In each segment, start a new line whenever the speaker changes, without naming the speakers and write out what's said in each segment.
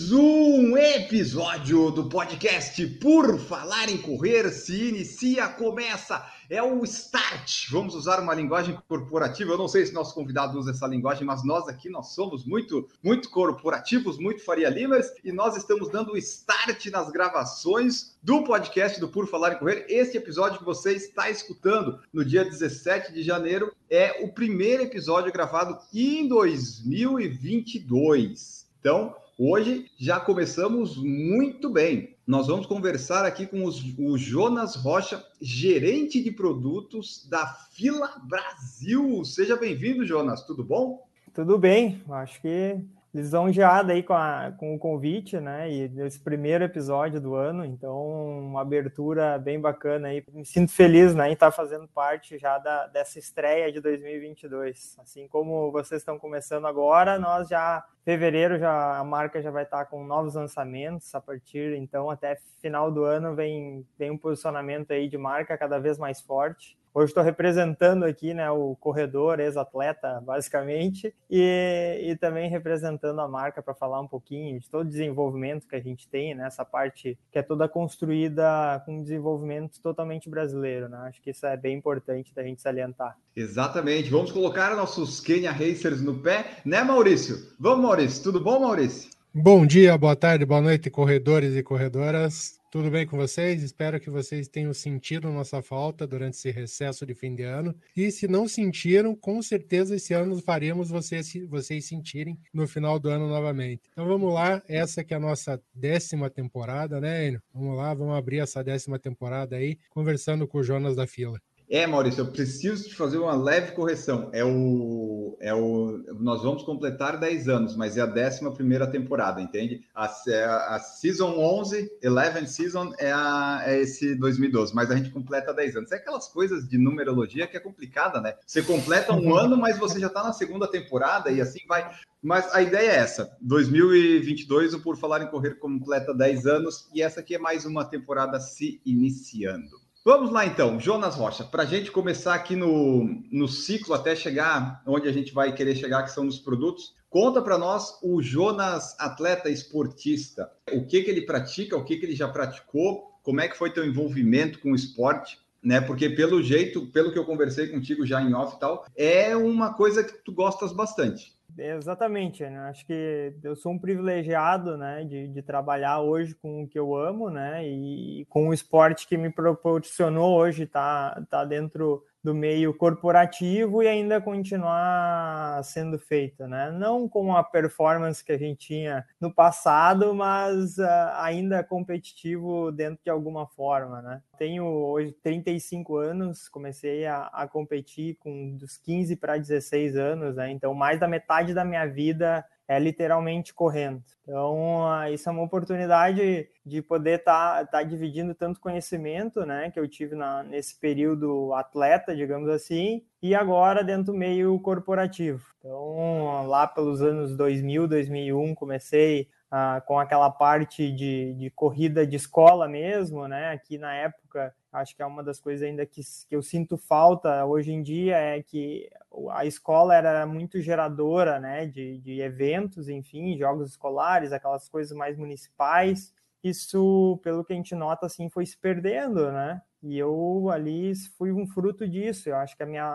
Mais um episódio do podcast Por Falar em Correr se inicia, começa, é o start. Vamos usar uma linguagem corporativa. Eu não sei se nosso convidado usa essa linguagem, mas nós aqui nós somos muito, muito corporativos, muito Faria Limers e nós estamos dando start nas gravações do podcast do Por Falar em Correr. Este episódio que você está escutando no dia 17 de janeiro é o primeiro episódio gravado em 2022. Então, hoje já começamos muito bem. Nós vamos conversar aqui com os, o Jonas Rocha, gerente de produtos da Fila Brasil. Seja bem-vindo, Jonas. Tudo bom?
Tudo bem. Acho que lisonjeado aí com, a, com o convite, né? E esse primeiro episódio do ano, então uma abertura bem bacana aí. Me sinto feliz, né, em estar fazendo parte já da, dessa estreia de 2022. Assim como vocês estão começando agora, nós já fevereiro já a marca já vai estar com novos lançamentos a partir então até final do ano vem vem um posicionamento aí de marca cada vez mais forte Hoje estou representando aqui né, o corredor, ex-atleta, basicamente, e, e também representando a marca para falar um pouquinho de todo o desenvolvimento que a gente tem, nessa né, parte que é toda construída com desenvolvimento totalmente brasileiro. Né? Acho que isso é bem importante da gente salientar.
Exatamente. Vamos colocar nossos Kenya Racers no pé, né, Maurício? Vamos, Maurício. Tudo bom, Maurício?
Bom dia, boa tarde, boa noite, corredores e corredoras. Tudo bem com vocês? Espero que vocês tenham sentido nossa falta durante esse recesso de fim de ano. E se não sentiram, com certeza esse ano faremos vocês, vocês sentirem no final do ano novamente. Então vamos lá, essa que é a nossa décima temporada, né, Enio? Vamos lá, vamos abrir essa décima temporada aí, conversando com o Jonas da Fila.
É, Maurício, eu preciso fazer uma leve correção. É o, é o, nós vamos completar 10 anos, mas é a 11 primeira temporada, entende? A, a, a Season 11, 11 Season é, a, é esse 2012, mas a gente completa 10 anos. É aquelas coisas de numerologia que é complicada, né? Você completa um ano, mas você já está na segunda temporada e assim vai. Mas a ideia é essa: 2022, o Por Falar em Correr completa 10 anos e essa aqui é mais uma temporada se iniciando. Vamos lá então, Jonas Rocha, para a gente começar aqui no, no ciclo até chegar onde a gente vai querer chegar, que são nos produtos. Conta para nós o Jonas, atleta esportista. O que, que ele pratica, o que, que ele já praticou, como é que foi teu envolvimento com o esporte, né? Porque pelo jeito, pelo que eu conversei contigo já em off e tal, é uma coisa que tu gostas bastante.
Exatamente, né? Acho que eu sou um privilegiado, né, de, de trabalhar hoje com o que eu amo, né, e com o esporte que me proporcionou hoje tá, tá dentro do meio corporativo e ainda continuar sendo feita, né? Não com a performance que a gente tinha no passado, mas uh, ainda competitivo dentro de alguma forma, né? Tenho hoje 35 anos, comecei a, a competir com dos 15 para 16 anos, né? Então mais da metade da minha vida é literalmente correndo. Então, ah, isso é uma oportunidade de poder estar tá, tá dividindo tanto conhecimento, né, que eu tive na, nesse período atleta, digamos assim, e agora dentro do meio corporativo. Então, lá pelos anos 2000, 2001, comecei ah, com aquela parte de, de corrida de escola mesmo, né, aqui na época acho que é uma das coisas ainda que, que eu sinto falta hoje em dia é que a escola era muito geradora né, de, de eventos, enfim, jogos escolares, aquelas coisas mais municipais. Isso, pelo que a gente nota, assim, foi se perdendo, né? E eu ali fui um fruto disso. Eu acho que a minha,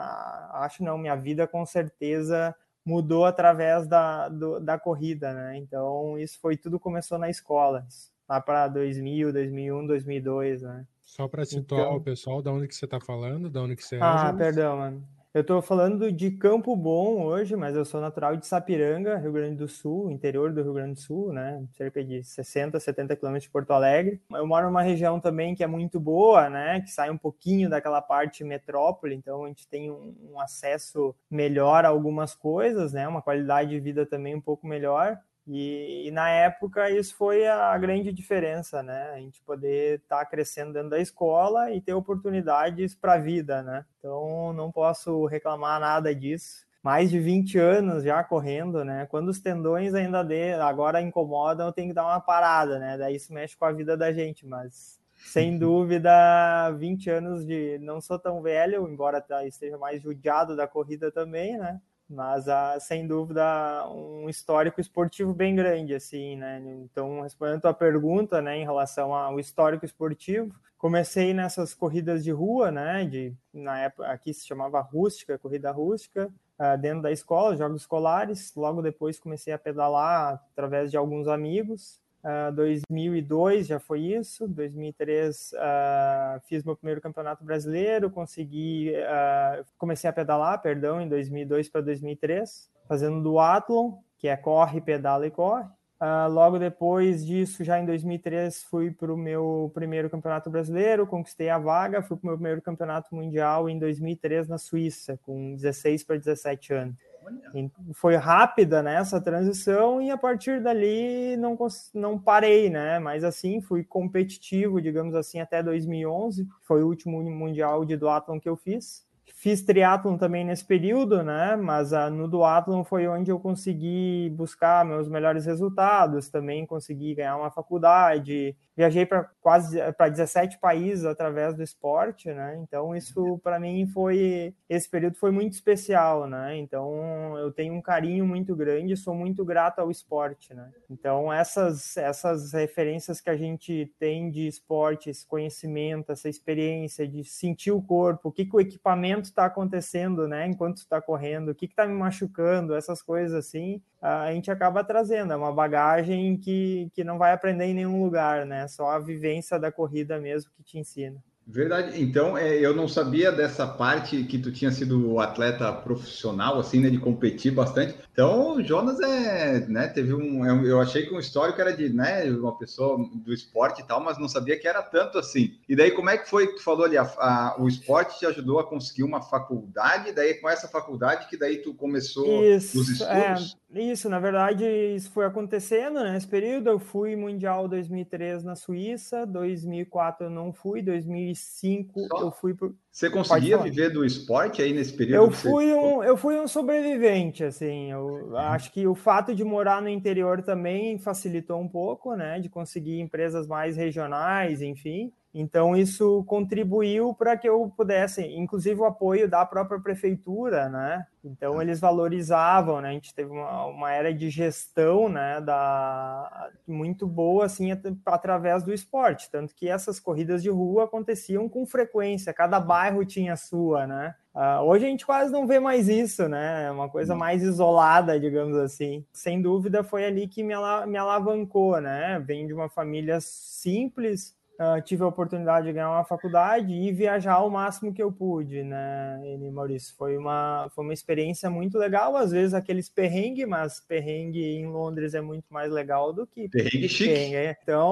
acho não, minha vida com certeza mudou através da, do, da corrida, né? Então, isso foi tudo começou na escola, lá para 2000, 2001, 2002, né?
Só para situar então... o pessoal, da onde que você está falando, da onde que você é.
Ah, perdão, mano. Eu estou falando de Campo Bom hoje, mas eu sou natural de Sapiranga, Rio Grande do Sul, interior do Rio Grande do Sul, né? Cerca de 60, 70 quilômetros de Porto Alegre. Eu moro numa região também que é muito boa, né? Que sai um pouquinho daquela parte metrópole, então a gente tem um, um acesso melhor a algumas coisas, né? Uma qualidade de vida também um pouco melhor. E, e, na época isso foi a grande diferença, né? A gente poder estar tá crescendo dentro da escola e ter oportunidades para a vida, né? Então não posso reclamar nada disso. Mais de 20 anos já correndo, né? Quando os tendões ainda de, agora incomodam, eu tenho que dar uma parada, né? Daí isso mexe com a vida da gente, mas sem dúvida, 20 anos de não sou tão velho, embora tá, esteja mais judiado da corrida também, né? Mas ah, sem dúvida um histórico esportivo bem grande assim né? Então respondendo a tua pergunta né em relação ao histórico esportivo comecei nessas corridas de rua né? De na época aqui se chamava rústica corrida rústica ah, dentro da escola jogos escolares. Logo depois comecei a pedalar através de alguns amigos Uh, ah, 2002 já foi isso, 2003 uh, fiz meu primeiro campeonato brasileiro, consegui, uh, comecei a pedalar, perdão, em 2002 para 2003, fazendo duathlon, que é corre, pedala e corre. logo depois disso, já em 2003, fui para o meu primeiro campeonato brasileiro, conquistei a vaga, fui para o meu primeiro campeonato mundial em 2003 na Suíça, com 16 para 17 anos. Foi rápida né, essa transição e a partir dali não, não parei, né? Mas assim, fui competitivo, digamos assim, até 2011, foi o último mundial de duatlon que eu fiz. Fiz triatlon também nesse período, né? Mas uh, no duatlon foi onde eu consegui buscar meus melhores resultados, também consegui ganhar uma faculdade, viajei para quase para 17 países através do esporte, né? Então isso para mim foi esse período foi muito especial, né? Então eu tenho um carinho muito grande, sou muito grato ao esporte, né? Então essas essas referências que a gente tem de esporte, esse conhecimento, essa experiência de sentir o corpo, o que, que o equipamento está acontecendo, né? Enquanto está correndo, o que está me machucando, essas coisas assim, a gente acaba trazendo. É uma bagagem que, que não vai aprender em nenhum lugar, né? Só a vivência da corrida mesmo que te ensina.
Verdade. Então, é, eu não sabia dessa parte que tu tinha sido atleta profissional, assim, né, de competir bastante. Então, o Jonas é, né, teve um, é eu achei que um histórico era de, né, uma pessoa do esporte e tal, mas não sabia que era tanto assim. E daí, como é que foi que tu falou ali, a, a, o esporte te ajudou a conseguir uma faculdade, daí com essa faculdade que daí tu começou
Isso,
os
é,
estudos?
É, isso, na verdade, isso foi acontecendo, né, nesse período. Eu fui Mundial 2003 na Suíça, 2004 eu não fui, 2005 2005 Só? eu fui por.
Você conseguia viver do esporte aí nesse período?
Eu fui, um, eu fui um sobrevivente, assim. Eu uhum. acho que o fato de morar no interior também facilitou um pouco, né? De conseguir empresas mais regionais, enfim. Então, isso contribuiu para que eu pudesse, inclusive o apoio da própria prefeitura, né? Então, eles valorizavam, né? A gente teve uma, uma era de gestão, né? Da, muito boa, assim, através do esporte. Tanto que essas corridas de rua aconteciam com frequência, cada bairro tinha a sua, né? Uh, hoje a gente quase não vê mais isso, né? É uma coisa mais isolada, digamos assim. Sem dúvida, foi ali que me, me alavancou, né? Vem de uma família simples, Uh, tive a oportunidade de ganhar uma faculdade e viajar o máximo que eu pude, né, Ele, Maurício? Foi uma, foi uma experiência muito legal, às vezes aqueles perrengue, mas perrengue em Londres é muito mais legal do que
perrengue. Perrengue.
Então,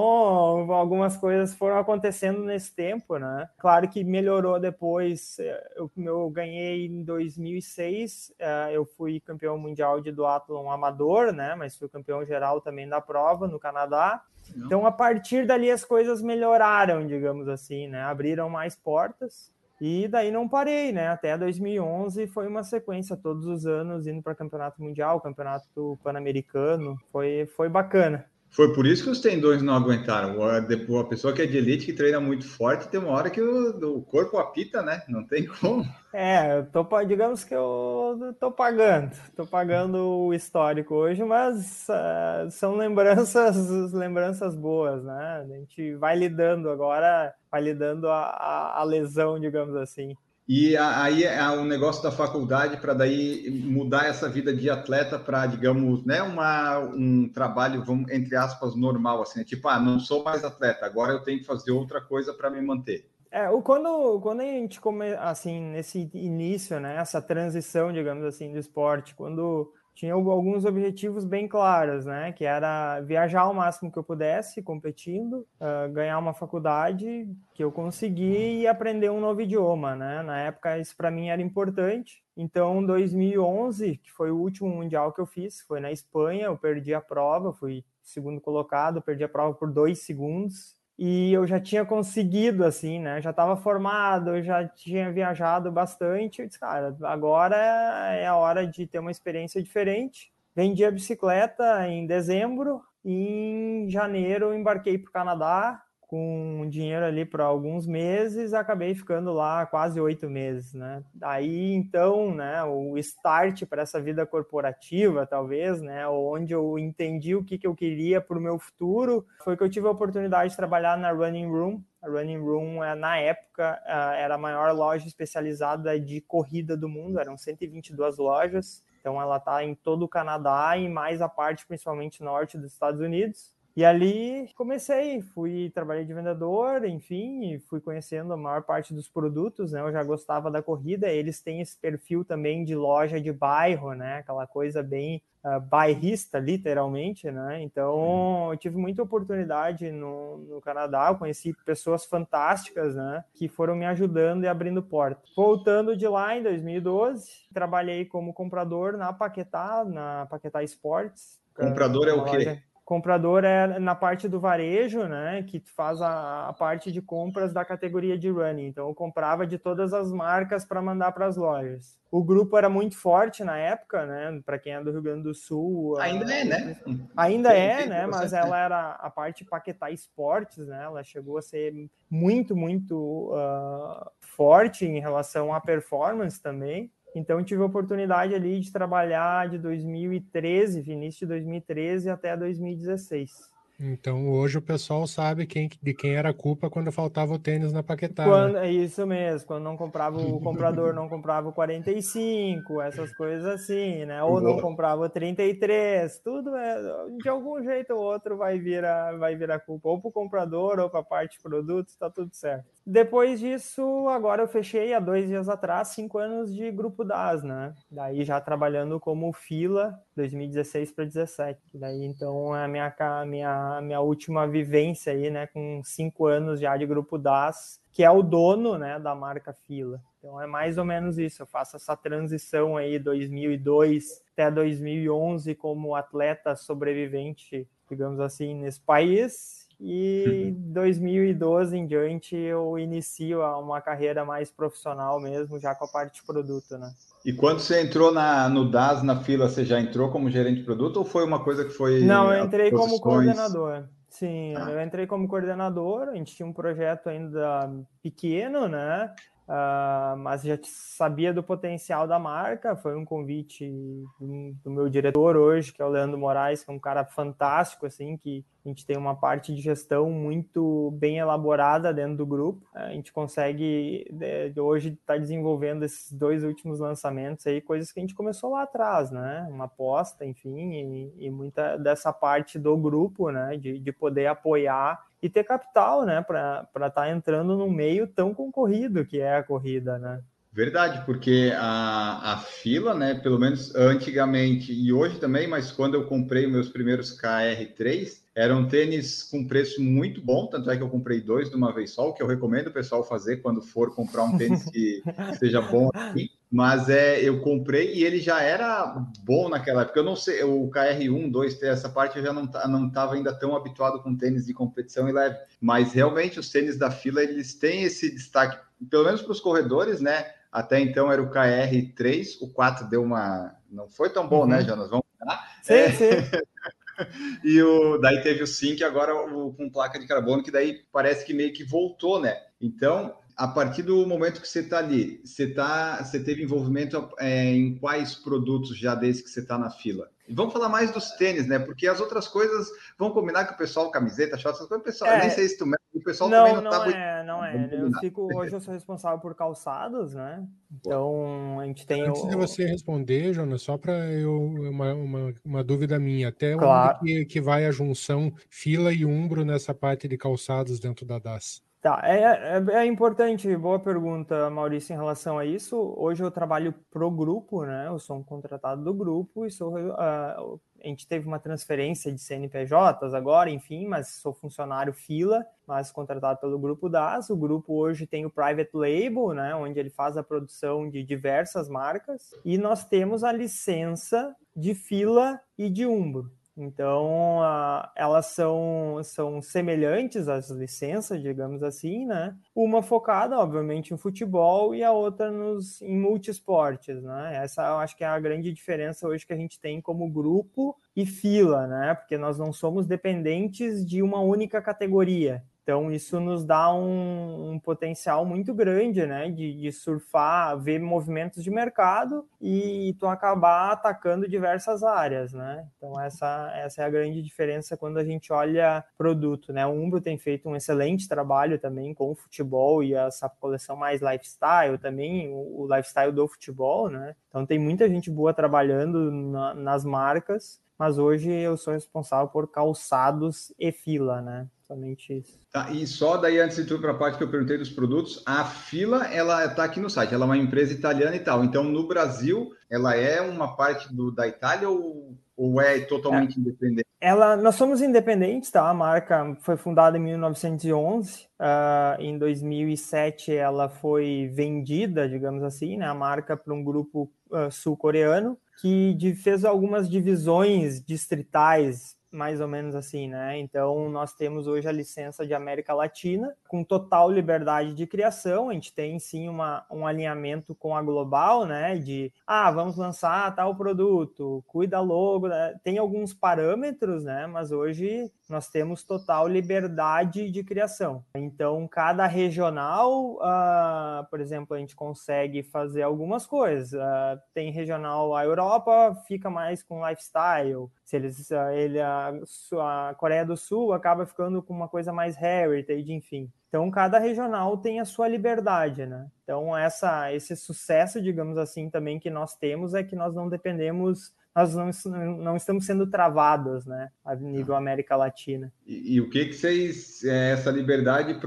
algumas coisas foram acontecendo nesse tempo, né? Claro que melhorou depois. Eu, eu ganhei em 2006, uh, eh, eu fui campeão mundial de duatlon amador, né? Mas fui campeão geral também da prova no Canadá. Então, a partir dali, as coisas melhoraram, digamos assim, né? Abriram mais portas. E daí não parei, né? Até 2011 foi uma sequência, todos os anos indo para campeonato mundial, campeonato pan-americano. Foi, foi bacana.
Foi por isso que os tendões não aguentaram. A pessoa que é de elite, que treina muito forte, tem uma hora que o, o corpo apita, né? Não tem como.
É, eu tô, digamos que eu tô pagando, tô pagando o histórico hoje, mas uh, são lembranças, lembranças boas, né? A gente vai lidando agora, vai lidando a, a, a lesão, digamos assim.
E aí é o negócio da faculdade para daí mudar essa vida de atleta para, digamos, né, uma, um trabalho, vamos, entre aspas, normal, assim, né? tipo, ah, não sou mais atleta, agora eu tenho que fazer outra coisa para me manter.
É, quando, quando a gente come, assim, nesse início, né, essa transição, digamos assim, do esporte, quando tinha alguns objetivos bem claros, né? Que era viajar o máximo que eu pudesse competindo, uh, ganhar uma faculdade que eu consegui e aprender um novo idioma, né? Na época isso para mim era importante. Então, 2011, que foi o último mundial que eu fiz, foi na Espanha, eu perdi a prova, fui segundo colocado, perdi a prova por dois segundos e eu já tinha conseguido, assim, né? Já estava formado, já tinha viajado bastante. Eu disse, cara, agora é a hora de ter uma experiência diferente. Vendi a bicicleta em dezembro e em janeiro embarquei para o Canadá com dinheiro ali para alguns meses, acabei ficando lá quase oito meses, né? Daí então, né, o start para essa vida corporativa, talvez, né, onde eu entendi o que, que eu queria para o meu futuro, foi que eu tive a oportunidade de trabalhar na Running Room. A Running Room, é, na época, é, era a maior loja especializada de corrida do mundo, eram 122 lojas. Então, ela está em todo o Canadá e mais a parte, principalmente norte dos Estados Unidos. E ali comecei, fui trabalhei de vendedor, enfim, fui conhecendo a maior parte dos produtos, né? Eu já gostava da corrida, eles têm esse perfil também de loja de bairro, né? Aquela coisa bem uh, bairrista, literalmente, né? Então, eu tive muita oportunidade no, no Canadá, eu conheci pessoas fantásticas, né? Que foram me ajudando e abrindo portas. Voltando de lá em 2012, trabalhei como comprador na Paquetá, na Paquetá Sports.
Comprador é o quê? Loja
comprador é na parte do varejo, né, que faz a, a, parte de compras da categoria de running. Então eu comprava de todas as marcas para mandar para as lojas. O grupo era muito forte na época, né, para quem é do Rio Grande do Sul.
Ainda a... é, né?
Ainda tem, é, né, mas ela era a parte Paquetá Esportes, né? Ela chegou a ser muito, muito uh, forte em relação à performance também. Então, tive a oportunidade ali de trabalhar de 2013, início de 2013 até 2016.
Então hoje o pessoal sabe quem, de quem era a culpa quando faltava o tênis na Paquetá.
Quando, né? É isso mesmo, quando não comprava o comprador não comprava o 45, essas coisas assim, né? Ou não comprava o 33, tudo é, de algum jeito ou outro vai vir a, vai vir a culpa, ou para o comprador ou para a parte de produtos, tá tudo certo. Depois disso, agora eu fechei há dois dias atrás, cinco anos de grupo DAS, né? Daí já trabalhando como fila 2016 para 17. Daí então é a minha, minha, minha última vivência aí, né? Com cinco anos já de grupo DAS, que é o dono né, da marca Fila. Então é mais ou menos isso. Eu faço essa transição aí 2002 até 2011 como atleta sobrevivente, digamos assim, nesse país e 2012 em diante eu inicio uma carreira mais profissional mesmo, já com a parte de produto, né?
E quando você entrou na, no DAS, na fila, você já entrou como gerente de produto ou foi uma coisa que foi...
Não, eu entrei como coordenador. Sim, ah. eu entrei como coordenador, a gente tinha um projeto ainda pequeno, né? Uh, mas já sabia do potencial da marca. Foi um convite do, do, meu diretor hoje, que é o Leandro Moraes, que é um cara fantástico, assim, que a gente tem uma parte de gestão muito bem elaborada dentro do grupo. A gente consegue de, hoje estar tá desenvolvendo esses dois últimos lançamentos aí, coisas que a gente começou lá atrás, né? Uma aposta, enfim, e, e muita dessa parte do grupo, né? De, de poder apoiar e ter capital, né, para estar tá entrando num meio tão concorrido que é a corrida, né?
Verdade, porque a, a fila, né, pelo menos antigamente e hoje também, mas quando eu comprei meus primeiros KR3, eram tênis com preço muito bom, tanto é que eu comprei dois de uma vez só, o que eu recomendo o pessoal fazer quando for comprar um tênis que seja bom aqui mas é, eu comprei e ele já era bom naquela época. Eu não sei, o KR1, 2, essa parte eu já não não estava ainda tão habituado com tênis de competição e leve, mas realmente os tênis da fila eles têm esse destaque, pelo menos para os corredores, né? Até então era o KR3, o 4 deu uma não foi tão bom, né, uhum. né, Jonas? Vamos
lá. Sim, é... sim.
e o, daí teve o Sync, agora o, com placa de carbono, que daí parece que meio que voltou, né? Então, a partir do momento que você está ali, você, tá, você teve envolvimento é, em quais produtos já desde que você está na fila? Vamos falar mais dos tênis, né? Porque as outras coisas vão combinar com o pessoal, camiseta, shorts, essas coisas, o pessoal, é, nem sei se tu o pessoal
não,
também
não, não tá é, muito... Não é, eu fico, hoje eu sou responsável por calçados, né? Então, a gente tem...
Antes
o...
de você responder, Jonas, só para eu, uma, uma, uma, dúvida minha, até claro. onde que, que vai a junção fila e umbro nessa parte de calçados dentro da DAS?
Tá, é, é, é, importante, boa pergunta, Maurício, em relação a isso. Hoje eu trabalho pro grupo, né? Eu sou um contratado do grupo e sou, uh, a gente teve uma transferência de CNPJs agora, enfim, mas sou funcionário fila, mas contratado pelo grupo DAS. O grupo hoje tem o private label, né? Onde ele faz a produção de diversas marcas e nós temos a licença de fila e de umbro. Então, uh, elas são, são semelhantes às licenças, digamos assim, né? Uma focada, obviamente, em futebol e a outra nos, em multisportes, né? Essa eu acho que é a grande diferença hoje que a gente tem como grupo e fila, né? Porque nós não somos dependentes de uma única categoria. Então, isso nos dá um, um potencial muito grande, né, de, de, surfar, ver movimentos de mercado e tu acabar atacando diversas áreas, né? Então, essa, essa é a grande diferença quando a gente olha produto, né? O Umbro tem feito um excelente trabalho também com o futebol e essa coleção mais lifestyle também, o, o lifestyle do futebol, né? Então, tem muita gente boa trabalhando na, nas marcas, mas hoje eu sou responsável por calçados e fila, né? Somente isso.
Tá, e só daí, antes de tudo, para a parte que eu perguntei dos produtos, a fila, ela está aqui no site, ela é uma empresa italiana e tal. Então, no Brasil, ela é uma parte do, da Itália ou, ou é totalmente é. independente?
Ela, nós somos independentes, tá? A marca foi fundada em 1911. Uh, ah, em 2007, ela foi vendida, digamos assim, né? A marca para um grupo uh, sul-coreano que fez algumas divisões distritais mais ou menos assim, né? Então, nós temos hoje a licença de América Latina, com total liberdade de criação. A gente tem sim uma, um alinhamento com a global, né? De, ah, vamos lançar tal produto, cuida logo. Né? Tem alguns parâmetros, né? Mas hoje nós temos total liberdade de criação. Então, cada regional, uh, por exemplo, a gente consegue fazer algumas coisas. Uh, tem regional, a Europa fica mais com lifestyle. Se eles, uh, ele, a, a Coreia do Sul acaba ficando com uma coisa mais heritage, enfim. Então, cada regional tem a sua liberdade, né? Então, essa, esse sucesso, digamos assim, também que nós temos é que nós não dependemos nós não, não estamos sendo travados, né, a nível América Latina.
E, e o que que vocês, é, essa liberdade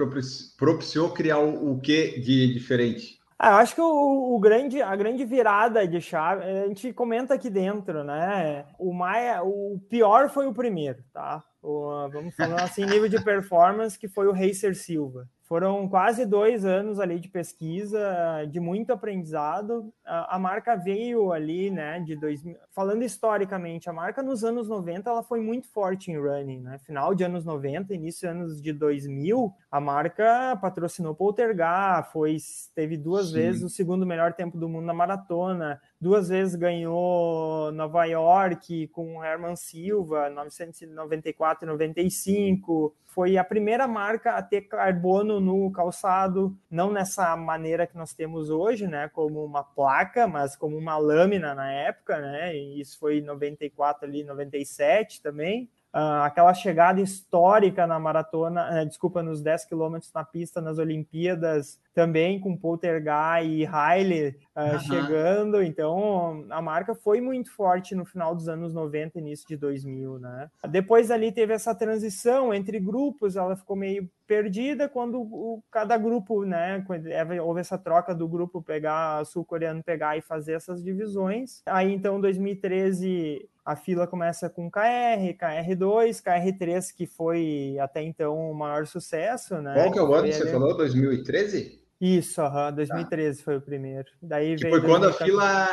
propiciou criar o, o que de diferente?
Ah, eu acho que o, o, grande, a grande virada de chave, a gente comenta aqui dentro, né? O Maia, o pior foi o primeiro, tá? O, vamos falar assim, nível de performance, que foi o Racer Silva. Foram quase dois anos ali de pesquisa, de muito aprendizado. A, marca veio ali, né, de 2000, falando historicamente, a marca nos anos 90 ela foi muito forte em running, né? Final de anos 90, início de anos de 2000, a marca patrocinou Poltergar, foi teve duas Sim. vezes o segundo melhor tempo do mundo na maratona, duas vezes ganhou Nova York com Herman Silva, 994 e 95. Foi a primeira marca a ter carbono no calçado, não nessa maneira que nós temos hoje, né, como uma placa, mas como uma lâmina na época, né? E isso foi em 94 ali, 97 também. Uh, aquela chegada histórica na maratona, uh, desculpa, nos 10 quilômetros na pista nas Olimpíadas, também com Poltergeist e Haile uh, uhum. chegando, então a marca foi muito forte no final dos anos 90 início de 2000, né? Depois ali teve essa transição entre grupos, ela ficou meio perdida quando o, cada grupo, né, houve essa troca do grupo pegar, sul-coreano pegar e fazer essas divisões. Aí então 2013 a fila começa com KR, KR2, KR3 que foi até então o maior sucesso, né?
Qual que é o ano que você falou? 2013?
Isso, uhum, 2013 tá. foi o primeiro. Daí
que foi quando a fila,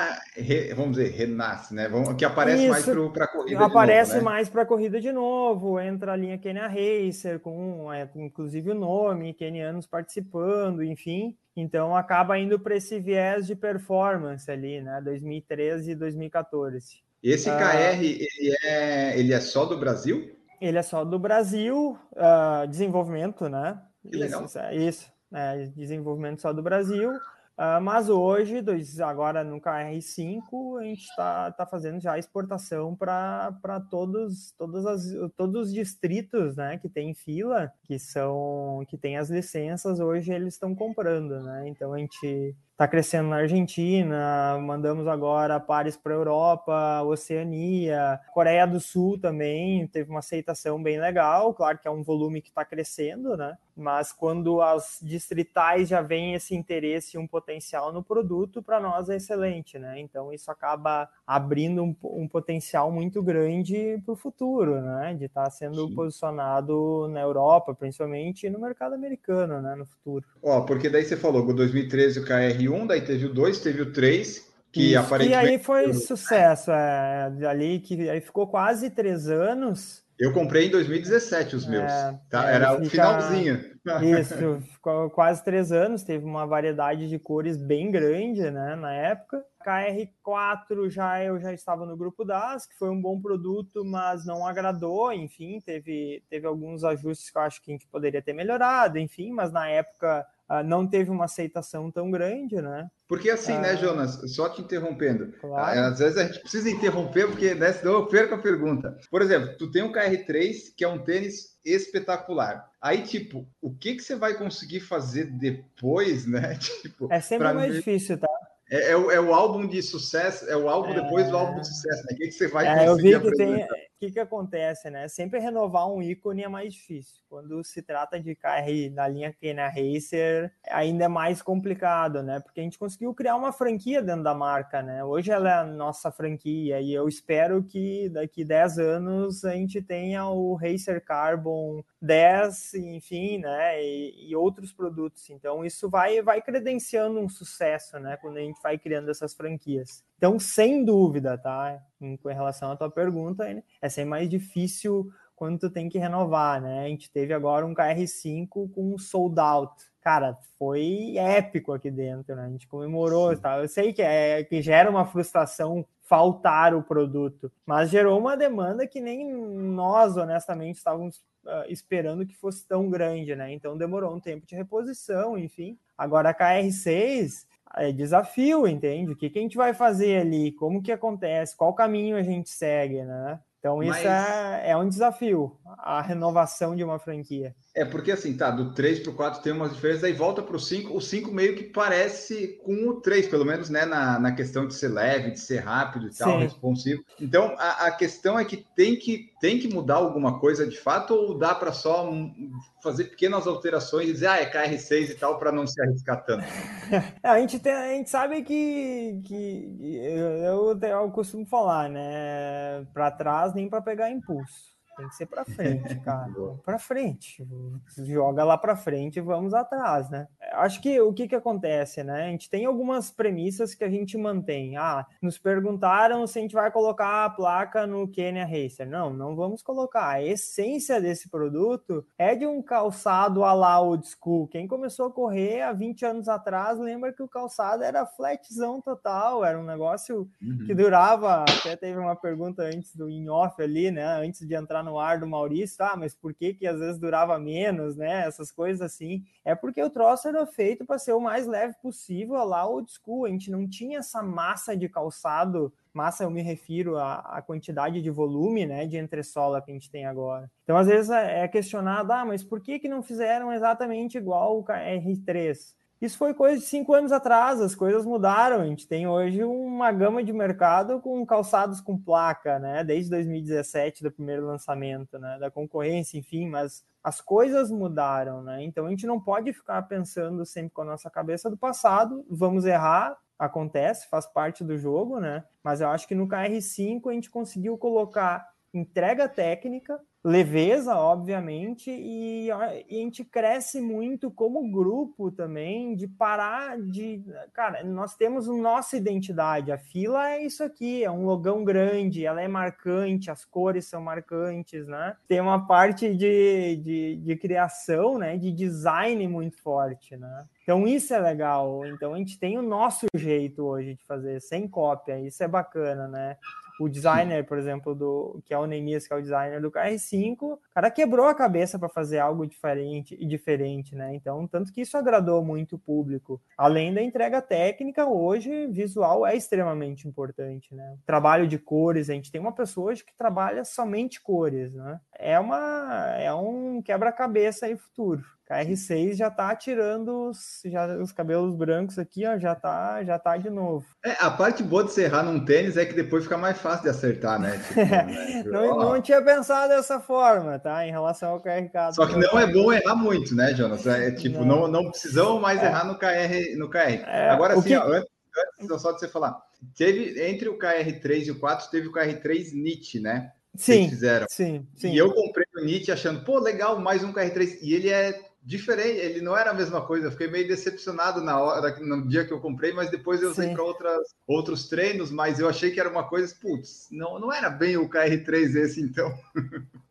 vamos dizer, renasce, né? Que aparece Isso, mais para a corrida
Aparece
novo,
né? mais para a corrida de novo, entra a linha Kenya Racer, com é, inclusive o nome, kenianos participando, enfim. Então acaba indo para esse viés de performance ali, né? 2013 e 2014.
Esse uh, ah. KR, ele é, ele é só do Brasil?
Ele é só do Brasil, uh, desenvolvimento, né?
Que legal.
Isso, isso né, desenvolvimento só do Brasil. Uh, mas hoje, dois, agora no KR5, a gente está tá fazendo já exportação para todos, todas as, todos os distritos né, que tem fila, que são que tem as licenças, hoje eles estão comprando. Né? Então a gente está crescendo na Argentina, mandamos agora pares para a Europa, Oceania, Coreia do Sul também teve uma aceitação bem legal, claro que é um volume que está crescendo, né? Mas quando as distritais já vem esse interesse e um potencial no produto, para nós é excelente, né? Então isso acaba abrindo um, um potencial muito grande para o futuro, né? De estar tá sendo Sim. posicionado na Europa, principalmente, e no mercado americano, né? No futuro.
Ó, porque daí você falou, o 2013 o KR1, daí teve o 2, teve o 3, que
Isso,
aparentemente...
E aí foi sucesso, é, ali que aí ficou quase três anos.
Eu comprei em 2017 os meus, é, tá? É, Era o finalzinho.
Isso, ficou quase três anos, teve uma variedade de cores bem grande, né, na época. KR4 já eu já estava no grupo das, que foi um bom produto, mas não agradou, enfim, teve, teve alguns ajustes que eu acho que a gente poderia ter melhorado, enfim, mas na época não teve uma aceitação tão grande, né?
Porque assim, uh, né, Jonas, só te interrompendo, claro. às vezes a gente precisa interromper, porque né, senão eu perco a pergunta. Por exemplo, tu tem um KR3, que é um tênis espetacular. Aí, tipo, o que, que você vai conseguir fazer depois, né? Tipo,
é sempre mais ver... difícil, tá?
É, é, o, é, o, álbum de sucesso, é o álbum é... depois do álbum de sucesso, né? O que, que você vai
é, conseguir eu vi que tem, que, que acontece, né? Sempre renovar um ícone é mais difícil. Quando se trata de KR da linha Kena Racer, ainda é mais complicado, né? Porque a gente conseguiu criar uma franquia dentro da marca, né? Hoje ela é a nossa franquia e eu espero que daqui 10 anos a gente tenha o Racer Carbon 10, enfim, né? E, e outros produtos. Então isso vai, vai credenciando um sucesso, né? Quando a gente vai criando essas franquias. Então, sem dúvida, tá? Em, com relação à tua pergunta, é sempre mais difícil quando tu tem que renovar, né? A gente teve agora um KR5 com um sold out. Cara, foi épico aqui dentro, né? A gente comemorou, tá? Eu sei que, é, que gera uma frustração faltar o produto, mas gerou uma demanda que nem nós, honestamente, estávamos uh, esperando que fosse tão grande, né? Então demorou um tempo de reposição, enfim. Agora a KR6 é desafio, entende? O que, que a gente vai fazer ali? Como que acontece? Qual caminho a gente segue, né? Então, isso Mas... é, é um desafio, a renovação de uma franquia.
É, porque assim, tá, do 3 para o 4 tem umas diferenças, aí volta para o 5, o 5 meio que parece com o 3, pelo menos, né, na, na questão de ser leve, de ser rápido e tal, Sim. responsivo. Então, a, a, questão é que tem, que tem que mudar alguma coisa de fato, ou dá para só fazer pequenas alterações e dizer, ah, é KR6 e tal, para não se arriscar tanto?
É, a, gente tem, a gente sabe que, que eu, eu, eu costumo falar, né, para trás nem para pegar impulso. Tem que ser para frente, cara. para frente. Joga lá para frente e vamos atrás, né? Acho que o que que acontece, né? A gente tem algumas premissas que a gente mantém. Ah, nos perguntaram se a gente vai colocar a placa no Kenya Racer. Não, não vamos colocar. A essência desse produto é de um calçado a la old school. Quem começou a correr há 20 anos atrás lembra que o calçado era flatzão total, era um negócio uhum. que durava. Até teve uma pergunta antes do in off ali, né? Antes de entrar no ar do Maurício, ah, mas por que que às vezes durava menos, né? Essas coisas assim. É porque o troço era feito para ser o mais leve possível lá old school. A gente não tinha essa massa de calçado massa eu me refiro à, à, quantidade de volume, né, de entressola que a gente tem agora. Então, às vezes é, é questionado, ah, mas por que que não fizeram exatamente igual o R3? Isso foi coisa de cinco anos atrás, as coisas mudaram. A gente tem hoje uma gama de mercado com calçados com placa, né? Desde 2017, do primeiro lançamento, né? Da concorrência, enfim, mas as coisas mudaram, né? Então a gente não pode ficar pensando sempre com a nossa cabeça do passado, vamos errar, acontece, faz parte do jogo, né? Mas eu acho que no KR5 a gente conseguiu colocar entrega técnica, leveza, obviamente, e, a gente cresce muito como grupo também de parar de. Cara, nós temos nossa identidade. A fila é isso aqui, é um logão grande, ela é marcante, as cores são marcantes, né? Tem uma parte de, de, de criação, né? De design muito forte, né? Então isso é legal. Então a gente tem o nosso jeito hoje de fazer, sem cópia. Isso é bacana, né? O designer, por exemplo, do que é o Neemias, que é o designer do KR5, o cara quebrou a cabeça para fazer algo diferente e diferente, né? Então, tanto que isso agradou muito o público. Além da entrega técnica, hoje visual é extremamente importante, né? Trabalho de cores, a gente tem uma pessoa hoje que trabalha somente cores, né? É uma é um quebra-cabeça aí futuro. KR6 já tá tirando os, já, os cabelos brancos aqui, ó, já tá, já tá de novo.
É, a parte boa de você errar num tênis é que depois fica mais fácil de acertar, né? Tipo,
né? não, não, tinha pensado dessa forma, tá? Em relação ao KR4.
Só que não é bom errar muito, né, Jonas? É, tipo, não, não, não precisamos mais é. errar no KR. No KR. É, Agora, assim, que... antes, antes só de você falar, teve entre o KR3 e o 4, teve o KR3 NIT, né?
Sim, fizeram. Sim, sim.
E eu comprei o NIT achando, pô, legal, mais um KR3. E ele é diferente, ele não era a mesma coisa. Eu fiquei meio decepcionado na hora, no dia que eu comprei, mas depois eu usei para outros treinos, mas eu achei que era uma coisa, putz, não, não era bem o KR3 esse então.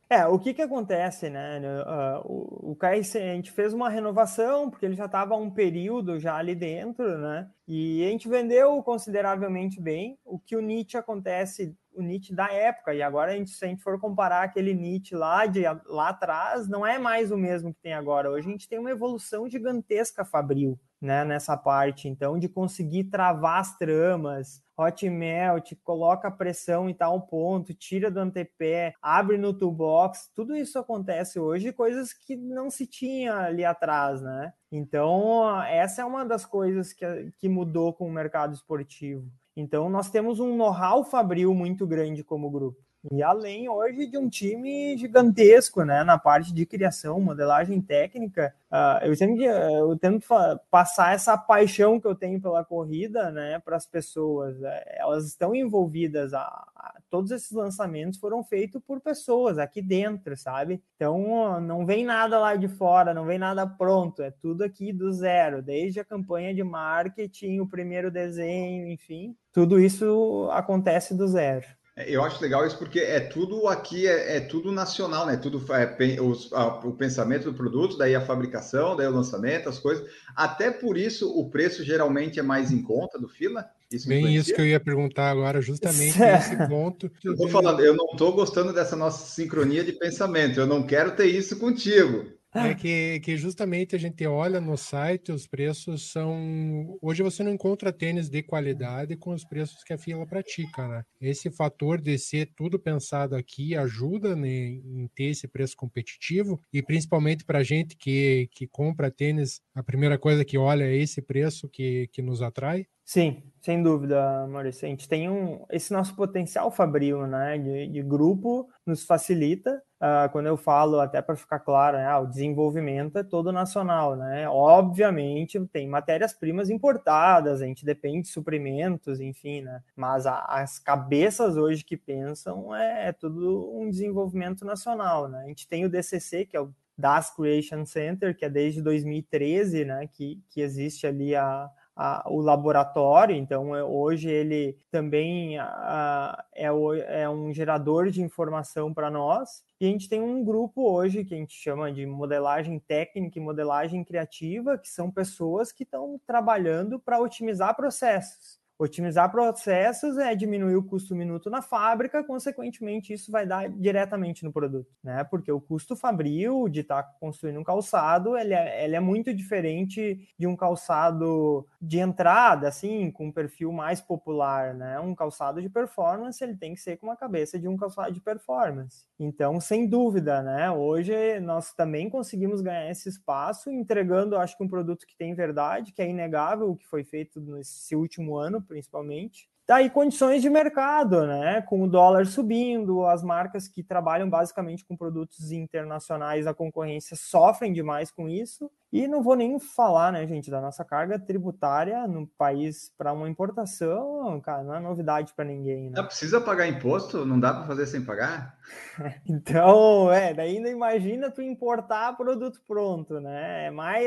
É, o que que acontece, né? Uh, o, o KRC, a gente fez uma renovação, porque ele já estava um período já ali dentro, né? E a gente vendeu consideravelmente bem. O que o Nietzsche acontece o Nietzsche da época, e agora a gente, se a gente for comparar aquele Nietzsche lá, de, lá atrás, não é mais o mesmo que tem agora. Hoje a gente tem uma evolução gigantesca fabril, né, nessa parte, então, de conseguir travar as tramas, hot melt, coloca pressão em tal ponto, tira do antepé, abre no toolbox, tudo isso acontece hoje, coisas que não se tinha ali atrás, né? Então, essa é uma das coisas que, que mudou com o mercado esportivo. Então, nós temos um know-how fabril muito grande como grupo. E além hoje de um time gigantesco, né, na parte de criação, modelagem técnica, uh, eu sempre eu tento passar essa paixão que eu tenho pela corrida, né, para as pessoas. Uh, elas estão envolvidas, a, todos esses lançamentos foram feitos por pessoas aqui dentro, sabe? Então não vem nada lá de fora, não vem nada pronto, é tudo aqui do zero, desde a campanha de marketing, o primeiro desenho, enfim, tudo isso acontece do zero.
É, eu acho legal isso porque é tudo aqui, é, é tudo nacional, né? Tudo é, os, a, o pensamento do produto, daí a fabricação, daí o lançamento, as coisas. Até por isso o preço geralmente é mais em conta do fila.
Isso Bem influencia? isso que eu ia perguntar agora, justamente nesse ponto.
Eu tô falando, eu não estou gostando dessa nossa sincronia de pensamento. Eu não quero ter isso contigo.
É que, que justamente a gente olha no site, os preços são. Hoje você não encontra tênis de qualidade com os preços que a fila pratica, né? Esse fator de ser tudo pensado aqui ajuda né, em ter esse preço competitivo e principalmente para gente que, que compra tênis, a primeira coisa que olha é esse preço que, que nos atrai.
Sim, sem dúvida, Maurício. A gente tem um, esse nosso potencial fabril, né, de, de grupo, nos facilita. Uh, quando eu falo, até para ficar claro, né, ah, o desenvolvimento é todo nacional, né? Obviamente tem matérias-primas importadas, a gente depende de suprimentos, enfim, né? Mas a, as cabeças hoje que pensam é, é tudo um desenvolvimento nacional, né? A gente tem o DCC, que é o Das Creation Center, que é desde 2013, né, que, que existe ali a a, o laboratório, então é, hoje ele também a, é, o, é um gerador de informação para nós. E a gente tem um grupo hoje que a gente chama de modelagem técnica e modelagem criativa, que são pessoas que estão trabalhando para otimizar processos. Otimizar processos é diminuir o custo minuto na fábrica, consequentemente, isso vai dar diretamente no produto, né? Porque o custo fabril de estar tá construindo um calçado, ele é, ele é muito diferente de um calçado de entrada, assim, com um perfil mais popular, né? Um calçado de performance, ele tem que ser com uma cabeça de um calçado de performance. Então, sem dúvida, né? Hoje nós também conseguimos ganhar esse espaço entregando, acho que um produto que tem verdade, que é inegável o que foi feito nesse último ano, principalmente. Daí condições de mercado, né? Com o dólar subindo, as marcas que trabalham basicamente com produtos internacionais, a concorrência sofrem demais com isso. E não vou nem falar, né, gente, da nossa carga tributária no país para uma importação, cara, não é novidade para ninguém, né?
Não precisa pagar imposto? Não dá para fazer sem pagar?
então, é, daí ainda imagina tu importar produto pronto, né? É mais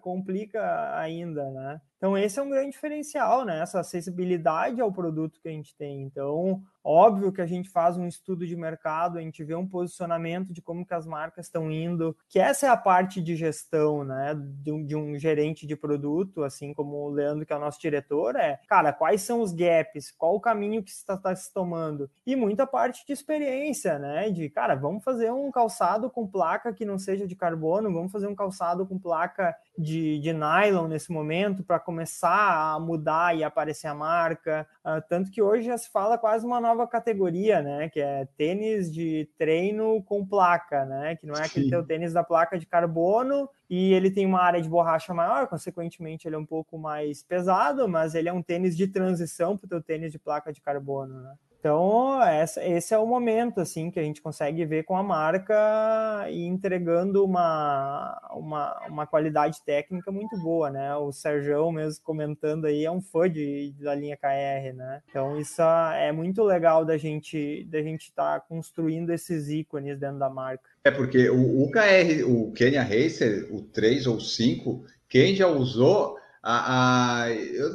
complica ainda, né? Então esse é um grande diferencial, né? Essa acessibilidade ao produto que a gente tem. Então, Óbvio que a gente faz um estudo de mercado, a gente vê um posicionamento de como que as marcas estão indo, que essa é a parte de gestão, né, de um, de um, gerente de produto, assim como o Leandro, que é o nosso diretor, é, cara, quais são os gaps, qual o caminho que está tá se tomando, e muita parte de experiência, né, de, cara, vamos fazer um calçado com placa que não seja de carbono, vamos fazer um calçado com placa de, de nylon nesse momento para começar a mudar e aparecer a marca, uh, tanto que hoje já se fala quase uma nova nova categoria, né? Que é tênis de treino com placa, né? Que não é aquele teu tênis da placa de carbono e ele tem uma área de borracha maior, consequentemente ele é um pouco mais pesado, mas ele é um tênis de transição para o teu tênis de placa de carbono, né? Então, essa, esse é o momento assim que a gente consegue ver com a marca e entregando uma, uma, uma qualidade técnica muito boa, né? O Sérgio mesmo comentando aí é um fã de, da linha KR, né? Então, isso é muito legal da gente da gente estar tá construindo esses ícones dentro da marca.
É porque o, o KR, o Kenya Racer, o 3 ou 5, quem já usou a, a, eu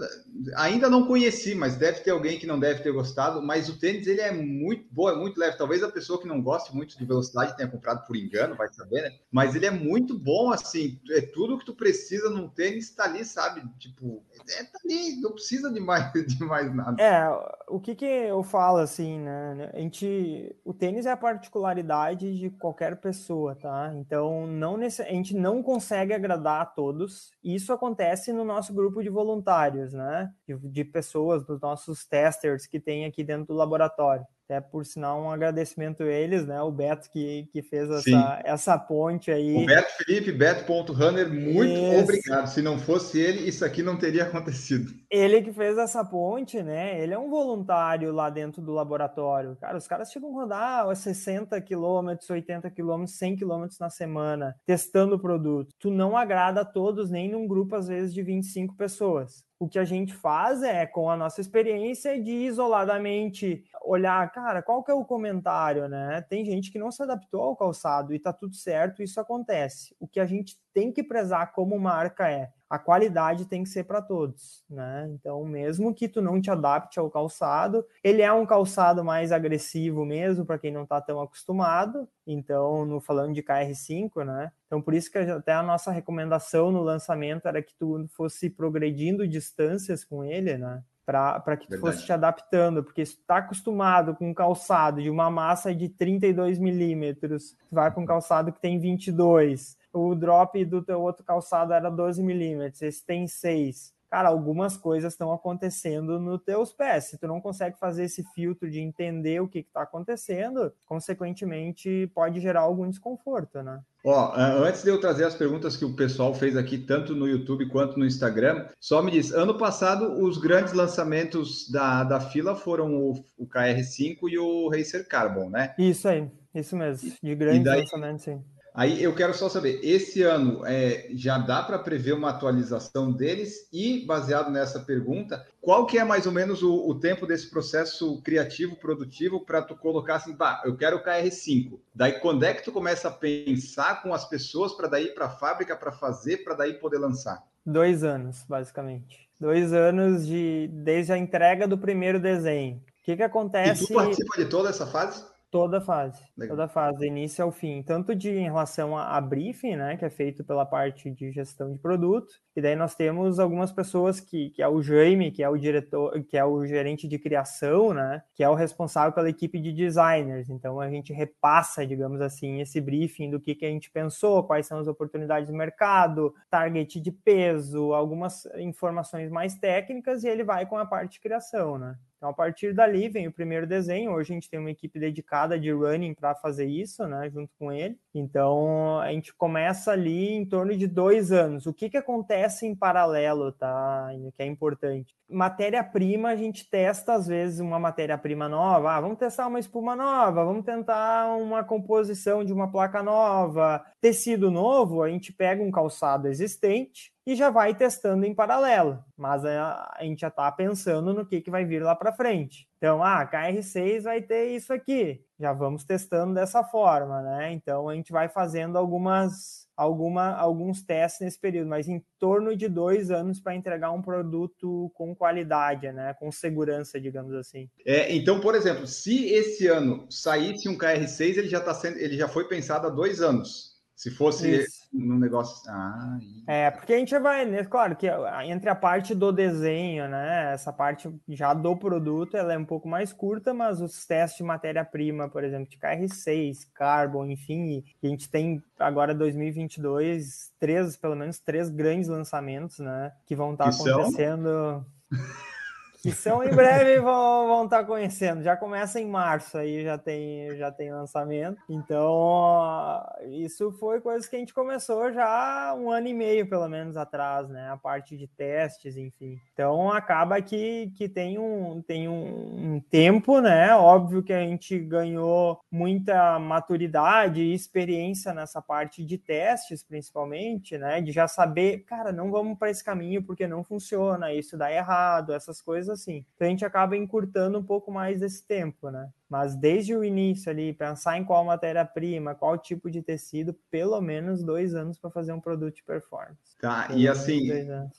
ainda não conheci, mas deve ter alguém que não deve ter gostado. Mas o tênis ele é muito bom, é muito leve. Talvez a pessoa que não goste muito de velocidade tenha comprado por engano, vai saber, né? Mas ele é muito bom, assim. É tudo que tu precisa num tênis está ali, sabe? Tipo, é, tá ali, não precisa de mais, de mais nada.
É, o que que eu falo assim, né? A gente, o tênis é a particularidade de qualquer pessoa, tá? Então, não nesse, a gente não consegue agradar a todos. Isso acontece no nosso grupo de voluntários, né? De, de pessoas, dos nossos testers que tem aqui dentro do laboratório. Até por sinal, um agradecimento a eles, né? O Beto que, que fez essa, essa ponte aí.
O Beto Felipe, Beto.runner, muito obrigado. Se não fosse ele, isso aqui não teria acontecido.
Ele que fez essa ponte, né? Ele é um voluntário lá dentro do laboratório. Cara, os caras chegam a rodar 60 quilômetros, 80 quilômetros, 100 quilômetros na semana, testando o produto. Tu não agrada a todos, nem num grupo, às vezes, de 25 pessoas o que a gente faz é, com a nossa experiência, de isoladamente olhar, cara, qual que é o comentário, né? Tem gente que não se adaptou ao calçado e tá tudo certo, isso acontece. O que a gente tem que prezar como marca é a qualidade tem que ser para todos, né? Então, mesmo que tu não te adapte ao calçado, ele é um calçado mais agressivo mesmo para quem não está tão acostumado. Então, no falando de KR5, né? Então, por isso que até a nossa recomendação no lançamento era que tu fosse progredindo distâncias com ele, né? Para que tu Verdade. fosse te adaptando, porque se tu tá acostumado com um calçado de uma massa de 32 milímetros, tu vai para um calçado que tem 22, o drop do teu outro calçado era 12 milímetros, esse tem 6. Cara, algumas coisas estão acontecendo nos teus pés. Se tu não consegue fazer esse filtro de entender o que está acontecendo, consequentemente pode gerar algum desconforto, né?
Ó, antes de eu trazer as perguntas que o pessoal fez aqui, tanto no YouTube quanto no Instagram, só me diz, ano passado os grandes lançamentos da, da fila foram o, o KR5 e o Racer Carbon, né?
Isso aí, isso mesmo, de grandes daí, lançamentos, sim.
Aí eu quero só saber, esse ano é, já dá para prever uma atualização deles e, baseado nessa pergunta, qual que é mais ou menos o, o tempo desse processo criativo, produtivo, para tu colocar assim, bah, eu quero o KR5. Daí, quando é que tu começa a pensar com as pessoas para daí para a fábrica para fazer, para daí poder lançar?
Dois anos, basicamente. Dois anos de desde a entrega do primeiro desenho. O que, que acontece? E
tu participa de toda essa fase?
Toda fase, Legal. toda fase, início ao fim, tanto de em relação a, a, briefing, né, que é feito pela parte de gestão de produto, e daí nós temos algumas pessoas que, que é o Jaime, que é o diretor, que é o gerente de criação, né, que é o responsável pela equipe de designers. Então a gente repassa, digamos assim, esse briefing do que, que a gente pensou, quais são as oportunidades do mercado, target de peso, algumas informações mais técnicas, e ele vai com a parte de criação, né. Então, a partir dali vem o primeiro desenho. Hoje a gente tem uma equipe dedicada de running para fazer isso, né, junto com ele. Então, a gente começa ali em torno de dois anos. O que, que acontece em paralelo, tá? Que é importante. Matéria-prima, a gente testa, às vezes, uma matéria-prima nova. Ah, vamos testar uma espuma nova, vamos tentar uma composição de uma placa nova. Tecido novo, a gente pega um calçado existente e já vai testando em paralelo. Mas a, a gente já está pensando no que, que vai vir lá para frente. Então, ah, KR6 vai ter isso aqui. Já vamos testando dessa forma, né? Então a gente vai fazendo algumas, alguma, alguns testes nesse período, mas em torno de dois anos para entregar um produto com qualidade, né? Com segurança, digamos assim.
É, então, por exemplo, se esse ano saísse um KR6, ele já está sendo, ele já foi pensado há dois anos. Se fosse Isso. no negócio. Ah,
é, porque a gente vai, né? Claro que entre a parte do desenho, né? Essa parte já do produto, ela é um pouco mais curta, mas os testes de matéria-prima, por exemplo, de KR6, Carbon, enfim, a gente tem agora 2022 três, pelo menos três grandes lançamentos, né? Que vão estar que acontecendo. que são em breve vão, vão estar tá conhecendo. Já começa em março aí, já tem, já tem lançamento. Então, isso foi coisa que a gente começou já um ano e meio, pelo menos, atrás, né? A parte de testes, enfim. Então, acaba que, que tem, um, tem um, um tempo, né? Óbvio que a gente ganhou muita maturidade e experiência nessa parte de testes, principalmente, né? De já saber, cara, não vamos para esse caminho porque não funciona, isso dá errado, essas coisas assim. Então a gente acaba encurtando um pouco mais desse tempo, né? Mas desde o início ali, pensar em qual matéria-prima, qual tipo de tecido, pelo menos dois anos para fazer um produto de performance.
Tá, pelo e assim,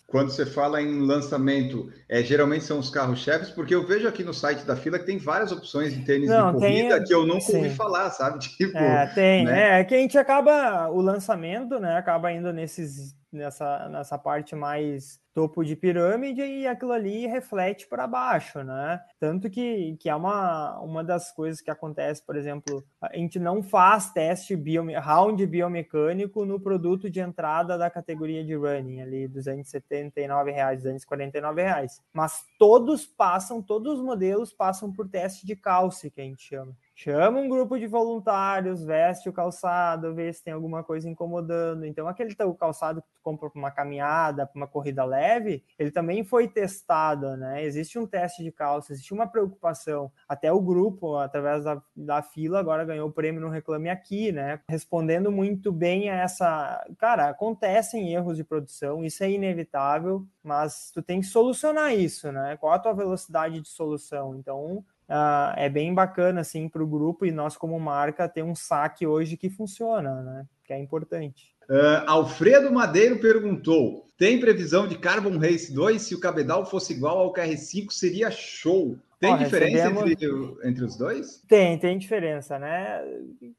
quando você fala em lançamento, é, geralmente são os carros-chefes, porque eu vejo aqui no site da fila que tem várias opções de tênis Não, de corrida tem... que eu nunca Sim. ouvi falar, sabe?
Tipo, é, tem, né? é que a gente acaba, o lançamento, né, acaba indo nesses nessa, nessa parte mais topo de pirâmide e aquilo ali reflete para baixo, né? Tanto que, que é uma, uma das coisas que acontece, por exemplo, a gente não faz teste biome, round biomecânico no produto de entrada da categoria de running, ali, 279 reais, 249 reais. Mas todos passam, todos os modelos passam por teste de calce, que a gente chama chama um grupo de voluntários, veste o calçado, vê se tem alguma coisa incomodando. Então, aquele teu calçado que tu compra para uma caminhada, para uma corrida leve, ele também foi testado, né? Existe um teste de calça, existe uma preocupação. Até o grupo, através da, da fila, agora ganhou o prêmio no Reclame Aqui, né? Respondendo muito bem a essa. Cara, acontecem erros de produção, isso é inevitável, mas tu tem que solucionar isso, né? Qual a tua velocidade de solução? Então, uh, é bem bacana assim para o grupo e nós como marca ter um saque hoje que funciona, né? Que é importante.
Uh, Alfredo Madeiro perguntou: tem previsão de Carbon Race 2? Se o cabedal fosse igual ao KR5, seria show. Tem Ó, diferença recebemos... entre, entre os dois?
Tem, tem diferença, né?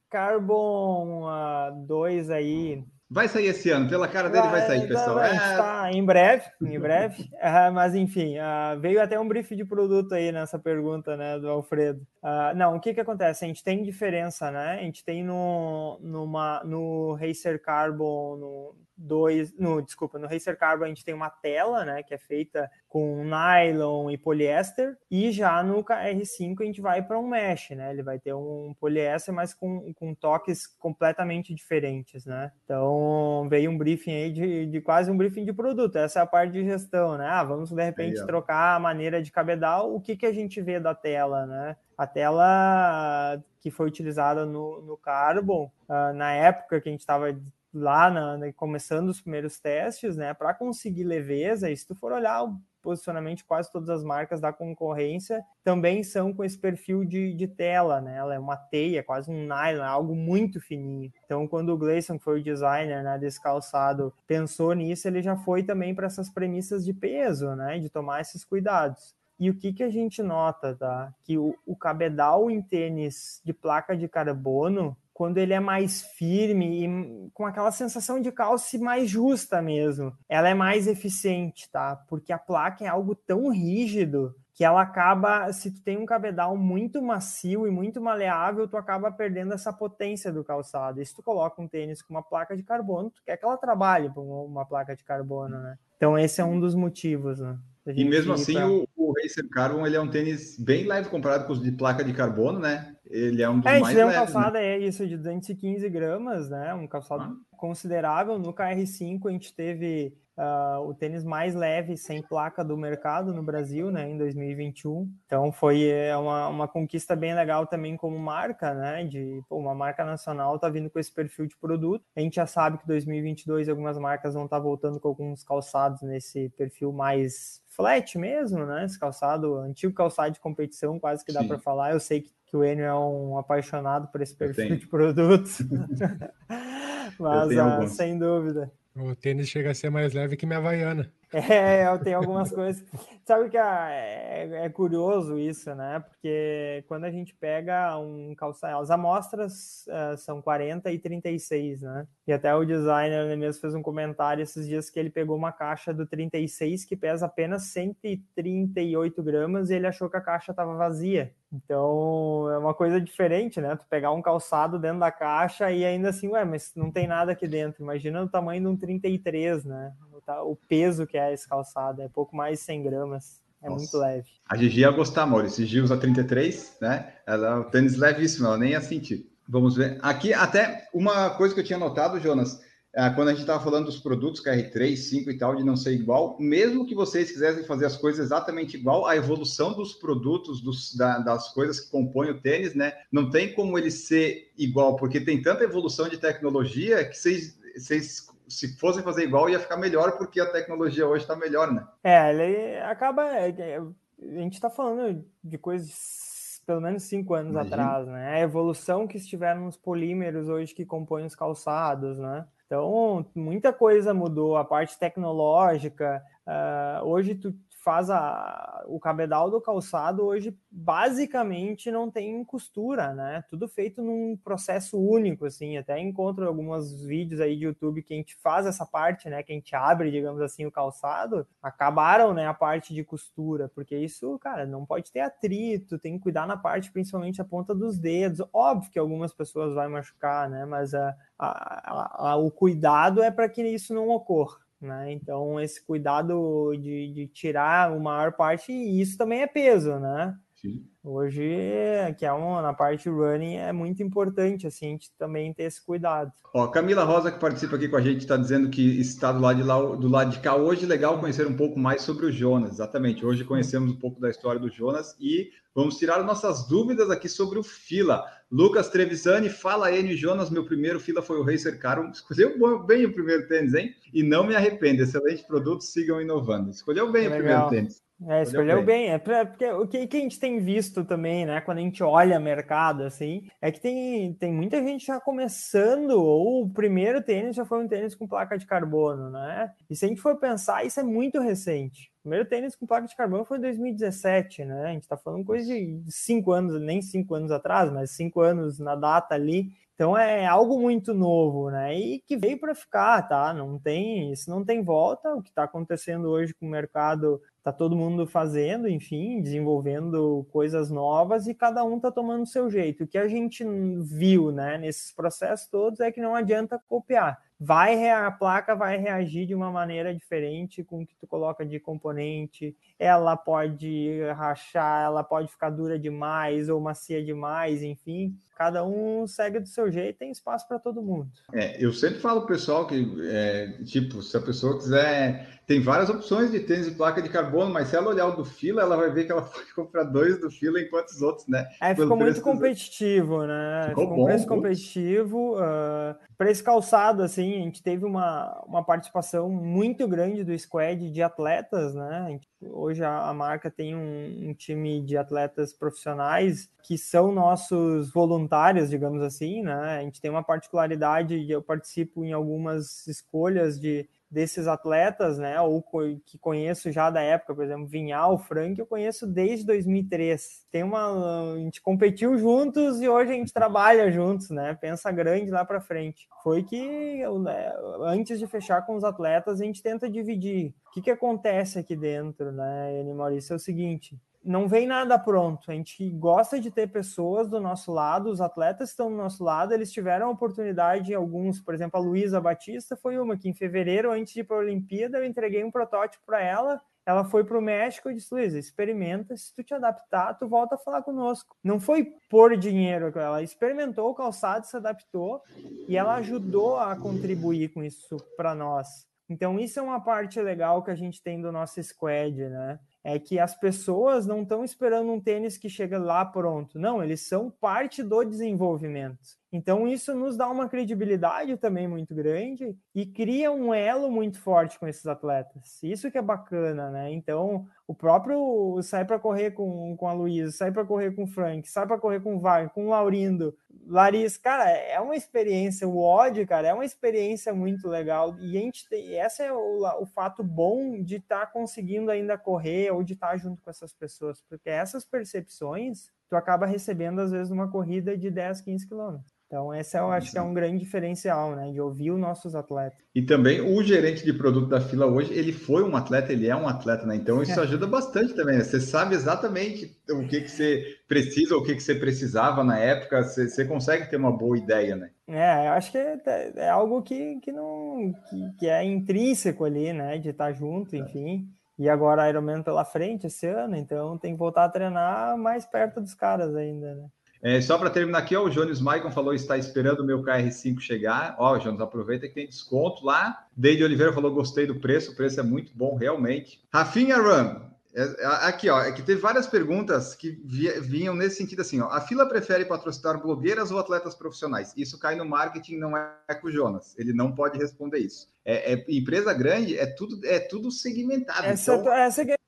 Carbon uh, 2 aí
Vai sair esse ano, pela cara dele vai, vai sair, pessoal. Vai,
é... Tá, em breve, em breve. uh, mas enfim, uh, veio até um brief de produto aí nessa pergunta, né, do Alfredo. Uh, não, o que que acontece? A gente tem diferença, né? A gente tem no, numa, no Racer Carbon, no, dois, no, desculpa, no Racer Carbon a gente tem uma tela, né, que é feita com nylon e poliéster, e já no KR5 a gente vai para um mesh, né, ele vai ter um poliéster, mas com, com toques completamente diferentes, né, então veio um briefing aí de, de quase um briefing de produto, essa é a parte de gestão, né, ah, vamos de repente aí, trocar a maneira de cabedal, o que que a gente vê da tela, né, a tela que foi utilizada no, no Carbon, uh, na época que a gente estava lá na, na, começando os primeiros testes, né, para conseguir leveza, e se tu for olhar o posicionamento quase todas as marcas da concorrência também são com esse perfil de, de tela, né? Ela é uma teia, quase um nylon, algo muito fininho. Então, quando o Gleison, que foi o designer né, desse calçado, pensou nisso, ele já foi também para essas premissas de peso, né? De tomar esses cuidados. E o que, que a gente nota, tá? Que o, o cabedal em tênis de placa de carbono, quando ele é mais firme e com aquela sensação de calce mais justa mesmo. Ela é mais eficiente, tá? Porque a placa é algo tão rígido que ela acaba, se tu tem um cabedal muito macio e muito maleável, tu acaba perdendo essa potência do calçado. E se tu coloca um tênis com uma placa de carbono, tu quer que ela trabalhe com uma placa de carbono, né? Então esse é um dos motivos, né?
E mesmo assim, pra... o, o Racer Carbon ele é um tênis bem leve comparado com os de placa de carbono, né? Ele é um dos é, mais leves.
É, um calçado, né? é isso, de 215 gramas, né? Um calçado ah. considerável. No KR5 a gente teve uh, o tênis mais leve sem placa do mercado no Brasil, né, em 2021. Então foi é, uma, uma conquista bem legal também como marca, né, de pô, uma marca nacional tá vindo com esse perfil de produto. A gente já sabe que 2022 algumas marcas vão estar tá voltando com alguns calçados nesse perfil mais flat mesmo, né? Esse calçado, antigo calçado de competição, quase que dá para falar. Eu sei que, que o Enio é um apaixonado por esse perfil de produtos. Mas, ah, sem dúvida.
O tênis chega a ser mais leve que minha Havaiana.
É, eu tenho algumas coisas. Sabe que é, é, curioso isso, né? Porque quando a gente pega um calçado, as amostras uh, são 40 e 36, né? E até o designer mesmo fez um comentário esses dias que ele pegou uma caixa do 36 que pesa apenas 138 gramas e ele achou que a caixa estava vazia. Então é uma coisa diferente, né? Tu pegar um calçado dentro da caixa e ainda assim, ué, mas não tem nada aqui dentro. Imagina o tamanho de um 33, né? o peso que é esse calçado, é pouco mais de 100 gramas. É Nossa. muito leve.
A Gigi ia gostar, Maurício. Gigi usa 33, né? Ela é o tênis levíssimo, ela nem ia sentir. Vamos ver. Aqui, até uma coisa que eu tinha notado, Jonas, quando a gente estava falando dos produtos KR3, 5 e tal, de não ser igual, mesmo que vocês quisessem fazer as coisas exatamente igual, a evolução dos produtos, dos, da, das coisas que compõem o tênis, né? Não tem como ele ser igual, porque tem tanta evolução de tecnologia que vocês, vocês se fossem fazer igual, ia ficar melhor, porque a tecnologia hoje está melhor, né?
É, ele acaba. É, é, a gente está falando de coisas pelo menos cinco anos Imagina. atrás, né? A evolução que estiveram nos polímeros hoje que compõem os calçados, né? Então, muita coisa mudou, a parte tecnológica. Uh, hoje, tu faz a, o cabedal do calçado hoje basicamente não tem costura, né? Tudo feito num processo único, assim. Até encontro alguns vídeos aí de YouTube que a gente faz essa parte, né? Que a gente abre, digamos assim, o calçado. Acabaram, né? A parte de costura, porque isso, cara, não pode ter atrito. Tem que cuidar na parte, principalmente a ponta dos dedos. Óbvio que algumas pessoas vai machucar, né? Mas a, a, a, o cuidado é para que isso não ocorra. Né? Então, esse cuidado de, de tirar a maior parte, e isso também é peso, né? Sim. Hoje, que é uma, na parte running, é muito importante assim, a gente também ter esse cuidado.
Ó, Camila Rosa, que participa aqui com a gente, está dizendo que está do lado, de lá, do lado de cá. Hoje, legal conhecer um pouco mais sobre o Jonas. Exatamente. Hoje conhecemos um pouco da história do Jonas e vamos tirar nossas dúvidas aqui sobre o Fila. Lucas Trevisani, fala aí, Jonas. Meu primeiro Fila foi o Racer Caro. Escolheu bem o primeiro tênis, hein? E não me arrependo. Excelente produto, sigam inovando. Escolheu bem legal. o primeiro tênis.
É, escolheu bem. É porque o que, que, a gente tem visto também, né? Quando a gente olha mercado, assim, é que tem, tem muita gente já começando, ou o primeiro tênis já foi um tênis com placa de carbono, né? E se a gente for pensar, isso é muito recente. O primeiro tênis com placa de carbono foi em 2017, né? A gente tá falando coisa de cinco anos, nem cinco anos atrás, mas cinco anos na data ali. Então é algo muito novo, né? E que veio para ficar, tá? Não tem, isso não tem volta. O que está acontecendo hoje com o mercado tá todo mundo fazendo, enfim, desenvolvendo coisas novas e cada um tá tomando o seu jeito. O que a gente viu, né, nesses processos todos é que não adianta copiar vai a placa vai reagir de uma maneira diferente com o que tu coloca de componente. Ela pode rachar, ela pode ficar dura demais ou macia demais, enfim. Cada um segue do seu jeito, tem espaço para todo mundo.
É, eu sempre falo pro pessoal que, é, tipo, se a pessoa quiser, tem várias opções de tênis de placa de carbono, mas se ela olhar o do fila, ela vai ver que ela pode comprar dois do fila enquanto os outros, né?
É, ficou muito competitivo, né? Ficou, ficou bom, um preço competitivo. Uh, preço calçado, assim, a gente teve uma, uma participação muito grande do squad de atletas, né? Hoje a, a marca tem um, um, time de atletas profissionais que são nossos voluntários, digamos assim, né? A gente tem uma particularidade, eu participo em algumas escolhas de desses atletas, né, ou que conheço já da época, por exemplo, Vinhal, Frank, eu conheço desde 2003. Tem uma, a gente competiu juntos e hoje a gente trabalha juntos, né? Pensa grande lá para frente. Foi que né, antes de fechar com os atletas, a gente tenta dividir. O que que acontece aqui dentro, né, Maurício? É o seguinte, não vem nada pronto. A gente gosta de ter pessoas do nosso lado, os atletas estão do nosso lado, eles tiveram a oportunidade, alguns, por exemplo, a Luísa Batista foi uma que em fevereiro, antes de ir para a Olimpíada, eu entreguei um protótipo para ela. Ela foi para o México e disse: Luísa, experimenta, se tu te adaptar, tu volta a falar conosco. Não foi por dinheiro, ela experimentou o calçado, se adaptou e ela ajudou a contribuir com isso para nós. Então, isso é uma parte legal que a gente tem do nosso squad, né? É que as pessoas não estão esperando um tênis que chega lá pronto. Não, eles são parte do desenvolvimento. Então, isso nos dá uma credibilidade também muito grande e cria um elo muito forte com esses atletas. Isso que é bacana, né? Então, o próprio sai para correr com, com a Luísa, sai para correr com o Frank, sai para correr com o Wagner, com o Laurindo, Larissa, cara, é uma experiência. O ódio, cara, é uma experiência muito legal. E a gente tem, esse é o, o fato bom de estar tá conseguindo ainda correr ou de estar tá junto com essas pessoas, porque essas percepções tu acaba recebendo às vezes numa corrida de 10, 15 quilômetros. Então, esse eu acho que é um grande diferencial, né? De ouvir os nossos atletas.
E também o gerente de produto da fila hoje, ele foi um atleta, ele é um atleta, né? Então isso é. ajuda bastante também. Né? Você sabe exatamente o que, que você precisa, o que, que você precisava na época, você, você consegue ter uma boa ideia, né?
É, eu acho que é, é algo que, que não que, que, é intrínseco ali, né? De estar junto, enfim. E agora Ironman pela frente esse ano, então tem que voltar a treinar mais perto dos caras ainda, né?
É, só para terminar aqui, ó, o Jones Maicon falou está esperando o meu KR5 chegar. Ó, Jones, aproveita que tem desconto lá. Deide Oliveira falou gostei do preço, o preço é muito bom, realmente. Rafinha Run, é, é, aqui, ó, é que teve várias perguntas que vinham nesse sentido assim, ó. A fila prefere patrocinar blogueiras ou atletas profissionais? Isso cai no marketing, não é com o Jonas. Ele não pode responder isso. É, é empresa grande, é tudo, é tudo segmentado.
Essa, então... é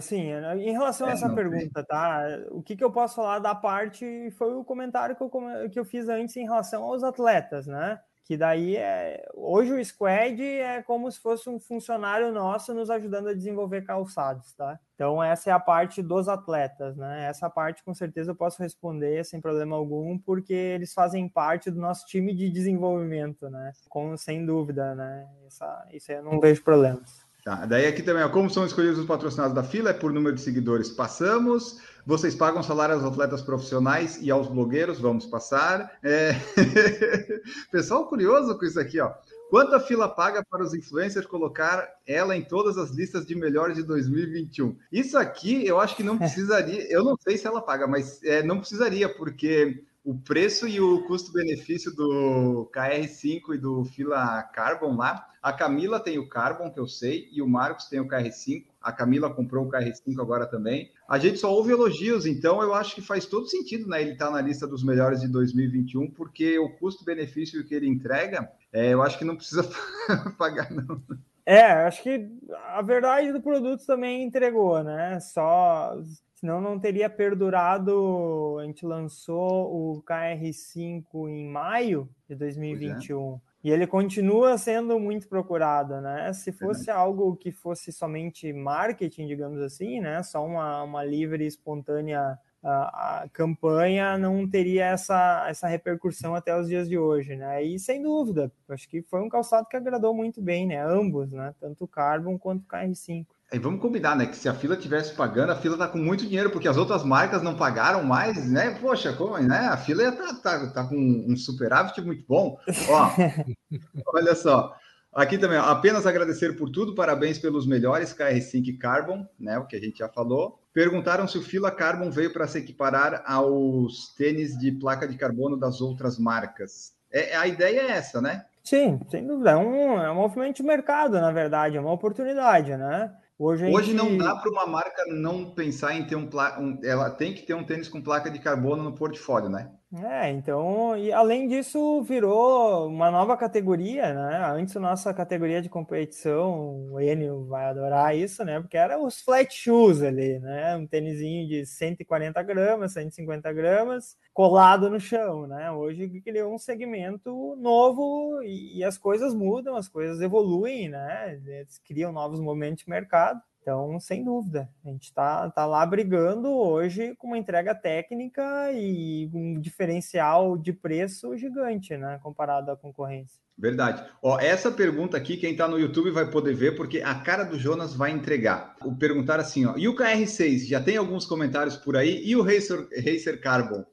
sim. Em relação a é, essa pergunta, tá? O que, que eu posso falar da parte foi o comentário que eu, que eu fiz antes em relação aos atletas, né? que daí é hoje o squad é como se fosse um funcionário nosso nos ajudando a desenvolver calçados, tá? Então essa é a parte dos atletas, né? Essa parte com certeza eu posso responder sem problema algum, porque eles fazem parte do nosso time de desenvolvimento, né? Com sem dúvida, né? Essa, isso aí eu não vejo problemas.
Tá, daí aqui também, ó, como são escolhidos os patrocinados da fila? É por número de seguidores. Passamos. Vocês pagam salário aos atletas profissionais e aos blogueiros? Vamos passar. É... Pessoal curioso com isso aqui, ó. Quanto a fila paga para os influencers colocar ela em todas as listas de melhores de 2021? Isso aqui eu acho que não precisaria. Eu não sei se ela paga, mas é, não precisaria, porque o preço e o custo-benefício do KR5 e do Fila Carbon lá. A Camila tem o Carbon, que eu sei, e o Marcos tem o KR5. A Camila comprou o KR5 agora também. A gente só ouve elogios, então eu acho que faz todo sentido, né? Ele estar tá na lista dos melhores de 2021, porque o custo-benefício que ele entrega, é, eu acho que não precisa pagar, não.
É, acho que a verdade do produto também entregou, né? Só senão não teria perdurado. A gente lançou o KR5 em maio de 2021. É. E ele continua sendo muito procurado, né? Se fosse algo que fosse somente marketing, digamos assim, né? Só uma, uma livre, espontânea a, a, campanha não teria essa, essa repercussão até os dias de hoje, né? E sem dúvida, acho que foi um calçado que agradou muito bem, né? Ambos, né? Tanto o Carbon quanto o KR5.
E vamos combinar, né? Que se a fila tivesse pagando, a fila tá com muito dinheiro, porque as outras marcas não pagaram mais, né? Poxa, como, né? A fila tá, tá, tá com um superávit muito bom. Ó, olha só. Aqui também, ó, apenas agradecer por tudo, parabéns pelos melhores KR5 Carbon, né? O que a gente já falou. Perguntaram se o Fila Carbon veio para se equiparar aos tênis de placa de carbono das outras marcas. É, a ideia é essa, né?
Sim, sem dúvida. É um, é um movimento de mercado, na verdade, é uma oportunidade, né?
Hoje, Hoje gente... não dá para uma marca não pensar em ter um, um, Ela tem que ter um tênis com placa de carbono no portfólio, né?
É, então, e além disso, virou uma nova categoria, né? Antes, nossa categoria de competição, o Enio vai adorar isso, né? Porque era os flat shoes ali, né? Um tênisinho de 140 gramas, 150 gramas, colado no chão, né? Hoje criou um segmento novo e, e as coisas mudam, as coisas evoluem, né? Eles criam novos momentos de mercado. Então, sem dúvida, a gente está tá lá brigando hoje com uma entrega técnica e um diferencial de preço gigante, né, comparado à concorrência.
Verdade. Ó, essa pergunta aqui, quem está no YouTube vai poder ver, porque a cara do Jonas vai entregar. O perguntar assim, ó, e o KR6? Já tem alguns comentários por aí. E o Racer, Racer Carbon?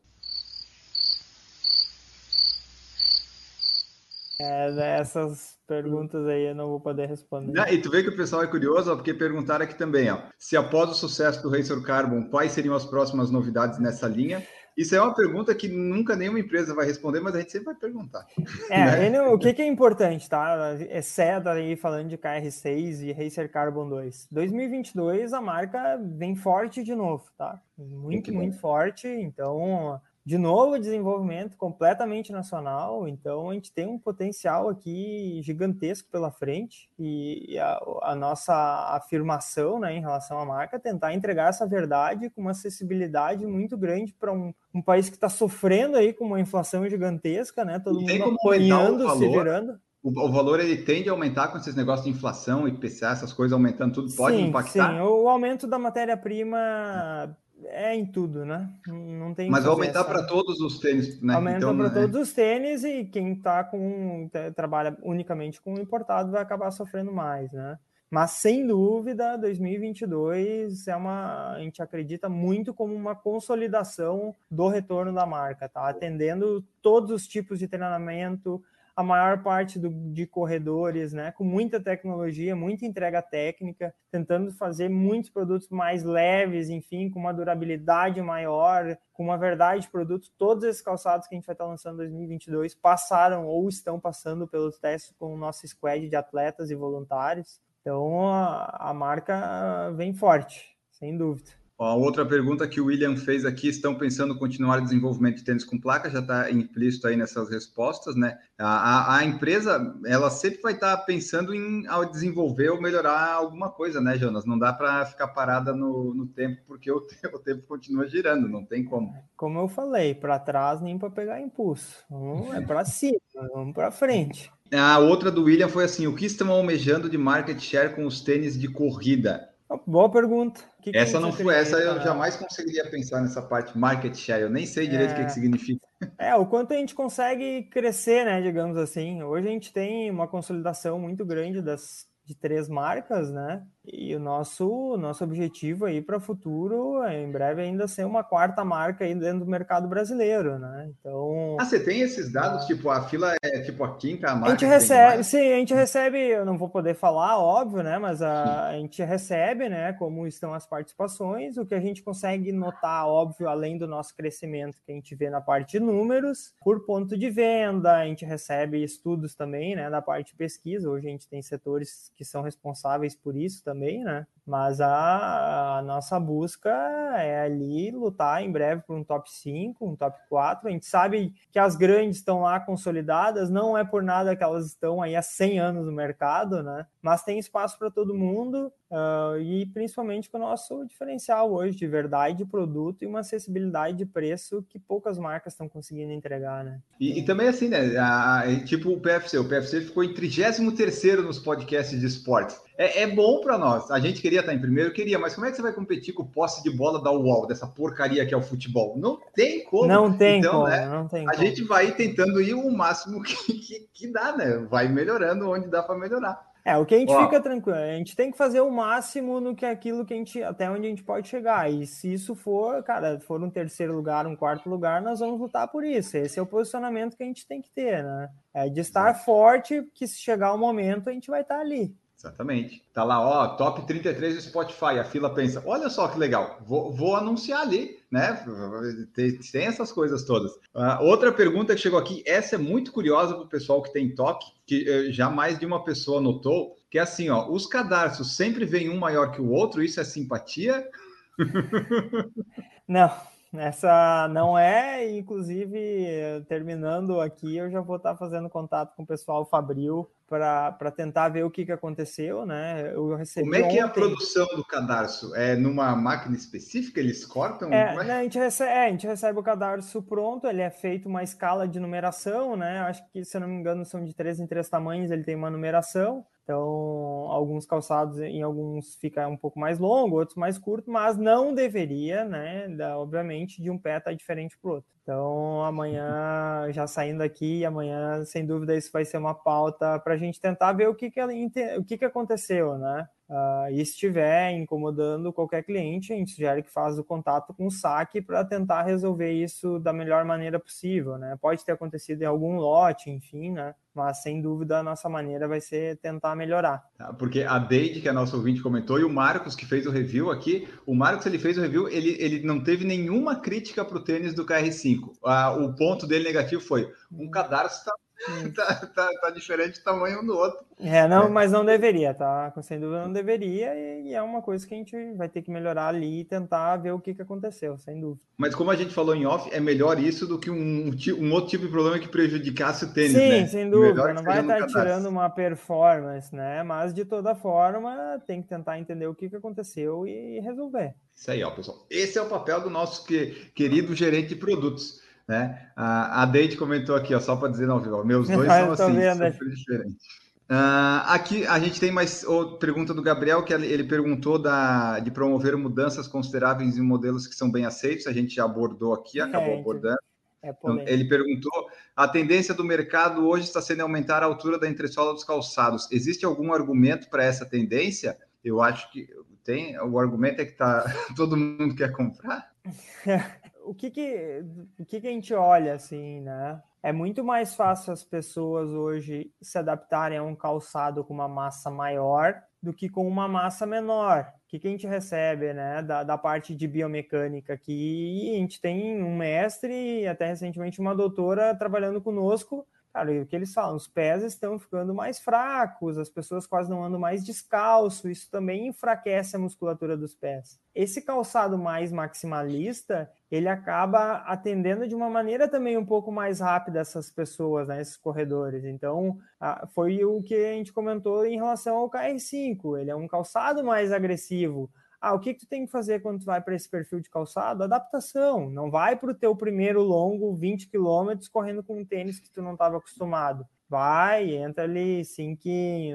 É, essas perguntas aí eu não vou poder responder.
e tu vê que o pessoal é curioso, ó, porque perguntaram aqui também, ó, se após o sucesso do Racer Carbon, quais seriam as próximas novidades nessa linha? Isso é uma pergunta que nunca nenhuma empresa vai responder, mas a gente sempre vai perguntar.
É, né? o que, que, é importante, tá? Exceto aí falando de KR6 e Racer Carbon 2. 2022 a marca vem forte de novo, tá? Muito, muito forte. Então de novo, desenvolvimento completamente nacional, então a gente tem um potencial aqui gigantesco pela frente e a, a, nossa afirmação né, em relação à marca é tentar entregar essa verdade com uma acessibilidade muito grande para um, um, país que está sofrendo aí com uma inflação gigantesca, né? Todo e mundo apanhando, se virando.
O, o, valor ele tende a aumentar com esses negócios de inflação, IPCA, essas coisas aumentando, tudo pode sim, impactar?
Sim, o aumento da matéria-prima é em tudo, né? Não tem.
Mas vai aumentar para todos os tênis, né?
Aumenta então, para é... todos os tênis e quem tá com trabalha unicamente com importado vai acabar sofrendo mais, né? Mas sem dúvida, 2022 é uma, a gente acredita muito como uma consolidação do retorno da marca, tá? Atendendo todos os tipos de treinamento, a maior parte do, de corredores, né, com muita tecnologia, muita entrega técnica, tentando fazer muitos produtos mais leves, enfim, com uma durabilidade maior, com uma verdade de produto. Todos esses calçados que a gente vai estar lançando em 2022 passaram ou estão passando pelos testes com o nosso squad de atletas e voluntários. Então a, a marca vem forte, sem dúvida.
A outra pergunta que o William fez aqui, estão pensando em continuar o desenvolvimento de tênis com placa? Já está implícito aí nessas respostas, né? A, a, a, empresa, ela sempre vai estar tá pensando em ao desenvolver ou melhorar alguma coisa, né, Jonas? Não dá para ficar parada no, no, tempo, porque o, o, tempo continua girando, não tem como.
Como eu falei, para trás nem para pegar impulso. Vamos, é para cima, vamos para frente.
A outra do William foi assim: o que estão almejando de market share com os tênis de corrida?
Boa pergunta.
Que que essa não foi essa, eu jamais conseguiria pensar nessa parte market share. Eu nem sei direito é... o que, que é. significa.
É, o quanto a gente consegue crescer, né? Digamos assim. Hoje a gente tem uma consolidação muito grande das de três marcas, né? E o nosso, nosso objetivo aí para o futuro é, em breve, ainda ser uma quarta marca aí dentro do mercado brasileiro, né? Então.
Ah, você tem esses dados? Tipo, a fila é tipo a quinta marca?
A gente recebe, sim, a gente recebe, eu não vou poder falar, óbvio, né? Mas a, a gente recebe, né? Como estão as participações, o que a gente consegue notar, óbvio, além do nosso crescimento que a gente vê na parte de números, por ponto de venda, a gente recebe estudos também, né? Da parte de pesquisa. Hoje a gente tem setores que são responsáveis por isso também também, né? Mas a, a, nossa busca é ali lutar em breve por um top 5, um top 4. A gente sabe que as grandes estão lá consolidadas, não é por nada que elas estão aí há 100 anos no mercado, né? Mas tem espaço para todo mundo uh, e principalmente com o nosso diferencial hoje de verdade de produto e uma acessibilidade de preço que poucas marcas estão conseguindo entregar, né?
E, e também assim, né? A, tipo o PFC, o PFC ficou em 33 nos podcasts de esportes. É, é bom para nós. A gente queria estar em primeiro, queria, mas como é que você vai competir com posse de bola da UOL, dessa porcaria que é o futebol? Não tem como.
Não tem então, como, né, não tem
A
como.
gente vai tentando ir o máximo que, que, que dá, né? Vai melhorando onde dá para melhorar.
É, o que a gente Ó, fica tranquilo, a gente tem que fazer o máximo no que é aquilo que a gente, até onde a gente pode chegar. E se isso for, cara, for um terceiro lugar, um quarto lugar, nós vamos lutar por isso. Esse é o posicionamento que a gente tem que ter, né? É de estar forte, que se chegar o momento, a gente vai estar ali.
Exatamente. Tá lá, ó, top 33 do Spotify. A fila pensa: olha só que legal, vou, vou anunciar ali, né? Tem, tem essas coisas todas. Uh, outra pergunta que chegou aqui, essa é muito curiosa para o pessoal que tem toque, que uh, já mais de uma pessoa notou, que é assim: ó, os cadarços sempre vem um maior que o outro, isso é simpatia?
Não. Essa não é, inclusive, terminando aqui, eu já vou estar fazendo contato com o pessoal Fabril para tentar ver o que, que aconteceu, né?
Eu recebi Como é que ontem... é a produção do cadarço? É numa máquina específica? Eles cortam?
É, é? Né, a, gente recebe, é, a gente recebe o cadarço pronto, ele é feito uma escala de numeração, né? Acho que, se eu não me engano, são de três em três tamanhos, ele tem uma numeração. Então, alguns calçados em alguns fica um pouco mais longo, outros mais curto, mas não deveria, né? Da, obviamente, de um pé estar tá diferente para o outro. Então, amanhã, já saindo aqui, amanhã, sem dúvida, isso vai ser uma pauta para a gente tentar ver o que, que, o que, que aconteceu, né? Uh, e se estiver incomodando qualquer cliente, a gente sugere que faça o contato com o saque para tentar resolver isso da melhor maneira possível, né? Pode ter acontecido em algum lote, enfim, né? Mas sem dúvida a nossa maneira vai ser tentar melhorar.
Tá, porque a Deide, que é a nossa ouvinte, comentou, e o Marcos, que fez o review aqui, o Marcos ele fez o review, ele, ele não teve nenhuma crítica para o tênis do KR5. Ah, o ponto dele negativo foi um cadarço está tá, tá, tá, diferente o tamanho um do outro.
É, não, é. mas não deveria, tá? Sem dúvida não deveria, e, é uma coisa que a gente vai ter que melhorar ali e tentar ver o que, que aconteceu, sem dúvida.
Mas como a gente falou em off, é melhor isso do que um, um outro tipo de problema que prejudicasse o tênis,
Sim,
né?
sem dúvida, não vai estar tirando uma performance, né? Mas de toda forma, tem que tentar entender o que, que aconteceu e resolver.
Isso aí, ó, pessoal. Esse é o papel do nosso que, querido gerente de produtos né? A, a Deide comentou aqui, ó, só para dizer, não, viu? Meus dois são assim, vendo. super diferentes. Uh, aqui a gente tem mais outra pergunta do Gabriel, que ele perguntou da, de promover mudanças consideráveis em modelos que são bem aceitos. A gente já abordou aqui, acabou é, abordando. É então, ele perguntou: a tendência do mercado hoje está sendo aumentar a altura da entressola dos calçados. Existe algum argumento para essa tendência? Eu acho que tem. O argumento é que tá, todo mundo quer comprar.
o que que, o que que a gente olha assim, né? É muito mais fácil as pessoas hoje se adaptarem a um calçado com uma massa maior do que com uma massa menor. O que, que a gente recebe, né, da, da parte de biomecânica aqui? A gente tem um mestre e até recentemente uma doutora trabalhando conosco Cara, o que eles falam? Os pés estão ficando mais fracos, as pessoas quase não andam mais descalço, isso também enfraquece a musculatura dos pés. Esse calçado mais maximalista, ele acaba atendendo de uma maneira também um pouco mais rápida essas pessoas, né, esses corredores. Então, foi o que a gente comentou em relação ao KR5, ele é um calçado mais agressivo, ah, o que, que tu tem que fazer quando tu vai para esse perfil de calçado? Adaptação. Não vai para o teu primeiro longo 20 quilômetros correndo com um tênis que tu não estava acostumado. Vai, entra ali 5,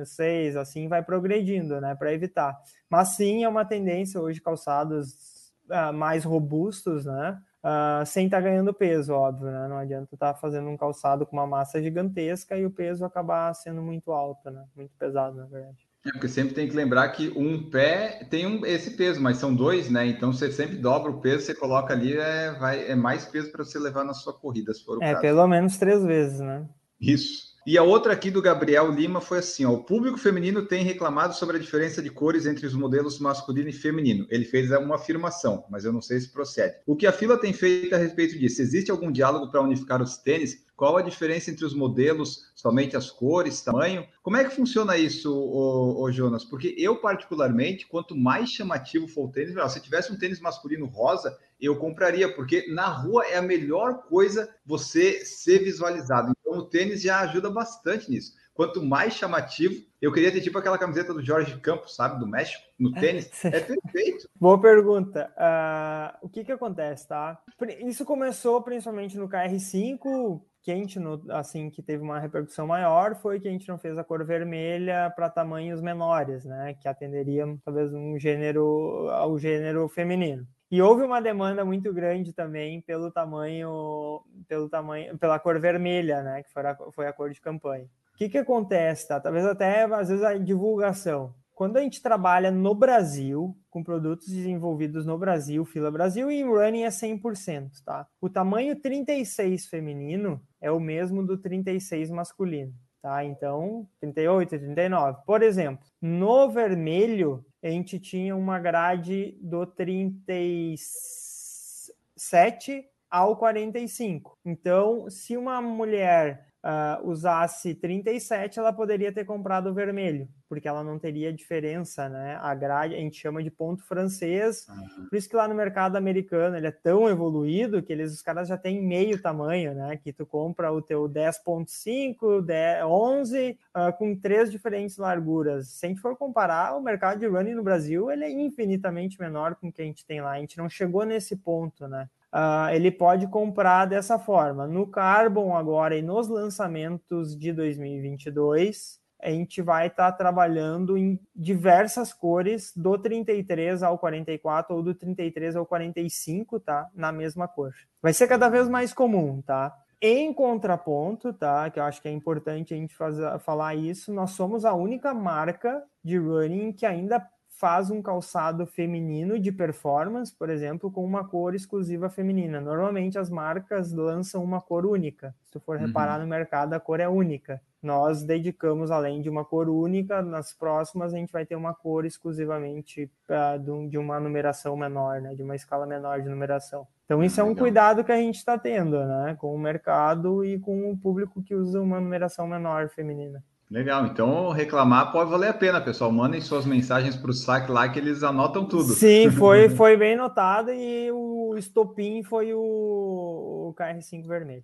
6, assim vai progredindo, né? Para evitar. Mas sim, é uma tendência hoje calçados uh, mais robustos, né? Uh, sem estar tá ganhando peso, óbvio, né? Não adianta estar tá fazendo um calçado com uma massa gigantesca e o peso acabar sendo muito alto, né? Muito pesado, na verdade.
É porque sempre tem que lembrar que um pé tem um, esse peso, mas são dois, né? Então você sempre dobra o peso, você coloca ali, é, vai, é mais peso para você levar na sua corrida, se for o
é,
caso.
pelo menos três vezes, né?
Isso. E a outra aqui do Gabriel Lima foi assim: ó, o público feminino tem reclamado sobre a diferença de cores entre os modelos masculino e feminino. Ele fez uma afirmação, mas eu não sei se procede. O que a fila tem feito a respeito disso? Existe algum diálogo para unificar os tênis? Qual a diferença entre os modelos, somente as cores, tamanho? Como é que funciona isso, ô, ô Jonas? Porque eu, particularmente, quanto mais chamativo for o tênis, se tivesse um tênis masculino rosa, eu compraria, porque na rua é a melhor coisa você ser visualizado. Então, o tênis já ajuda bastante nisso. Quanto mais chamativo, eu queria ter tipo aquela camiseta do Jorge Campos, sabe, do México, no tênis. É perfeito.
Boa pergunta. Uh, o que que acontece, tá? Isso começou principalmente no KR5, que a gente, assim, que teve uma repercussão maior foi que a gente não fez a cor vermelha para tamanhos menores, né? Que atenderiam talvez um gênero ao gênero feminino. E houve uma demanda muito grande também pelo tamanho, pelo tamanho, pela cor vermelha, né? Que foi a, foi a cor de campanha. O que, que acontece, tá? Talvez até às vezes a divulgação. Quando a gente trabalha no Brasil, com produtos desenvolvidos no Brasil, Fila Brasil, e em running é 100%, tá? O tamanho 36 feminino é o mesmo do 36 masculino, tá? Então, 38, 39. Por exemplo, no vermelho, a gente tinha uma grade do 37 ao 45. Então, se uma mulher uh, usasse 37, ela poderia ter comprado o vermelho, porque ela não teria diferença, né? A grade a gente chama de ponto francês, uhum. por isso que lá no mercado americano ele é tão evoluído que eles os caras já têm meio tamanho, né? Que tu compra o teu 10.5, 11 uh, com três diferentes larguras. Se a gente for comparar, o mercado de running no Brasil ele é infinitamente menor com o que a gente tem lá. A gente não chegou nesse ponto, né? Uh, ele pode comprar dessa forma. No Carbon agora e nos lançamentos de 2022, a gente vai estar tá trabalhando em diversas cores, do 33 ao 44 ou do 33 ao 45, tá? Na mesma cor. Vai ser cada vez mais comum, tá? Em contraponto, tá? Que eu acho que é importante a gente fazer, falar isso, nós somos a única marca de running que ainda faz um calçado feminino de performance, por exemplo, com uma cor exclusiva feminina. Normalmente as marcas lançam uma cor única. Se tu for uhum. reparar no mercado, a cor é única. Nós dedicamos, além de uma cor única, nas próximas a gente vai ter uma cor exclusivamente uh, de uma numeração menor, né? de uma escala menor de numeração. Então, isso é um cuidado que a gente está tendo né? com o mercado e com o público que usa uma numeração menor feminina.
Legal, então reclamar pode valer a pena, pessoal. Mandem suas mensagens para o saque lá que eles anotam tudo.
Sim, foi, foi bem notado e o estopim foi o, o KR5 vermelho.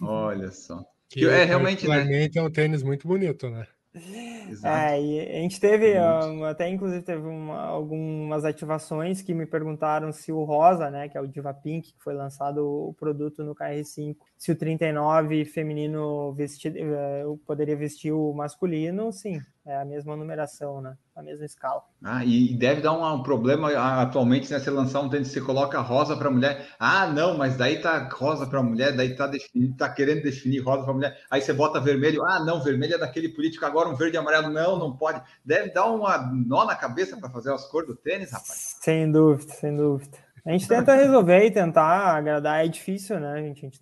Olha só.
Que é realmente. Né? é um tênis muito bonito, né?
Exato. É, e a gente teve, um, até inclusive teve uma, algumas ativações que me perguntaram se o rosa, né, que é o Diva Pink, que foi lançado o produto no KR5, se o 39 feminino vestir, eh, poderia vestir o masculino, sim, é a mesma numeração, né? A mesma escala.
Ah, e deve dar um, um problema atualmente, né? Você lançar um tênis, você coloca rosa para mulher. Ah, não, mas daí tá rosa para mulher, daí tá, definido, tá querendo definir rosa para mulher. Aí você bota vermelho. Ah, não, vermelho é daquele político, agora um verde e amarelo. Não, não pode. Deve dar uma nó na cabeça para fazer as cores do tênis, rapaz.
Sem dúvida, sem dúvida. A gente tenta resolver e tentar agradar, é difícil, né, gente? A gente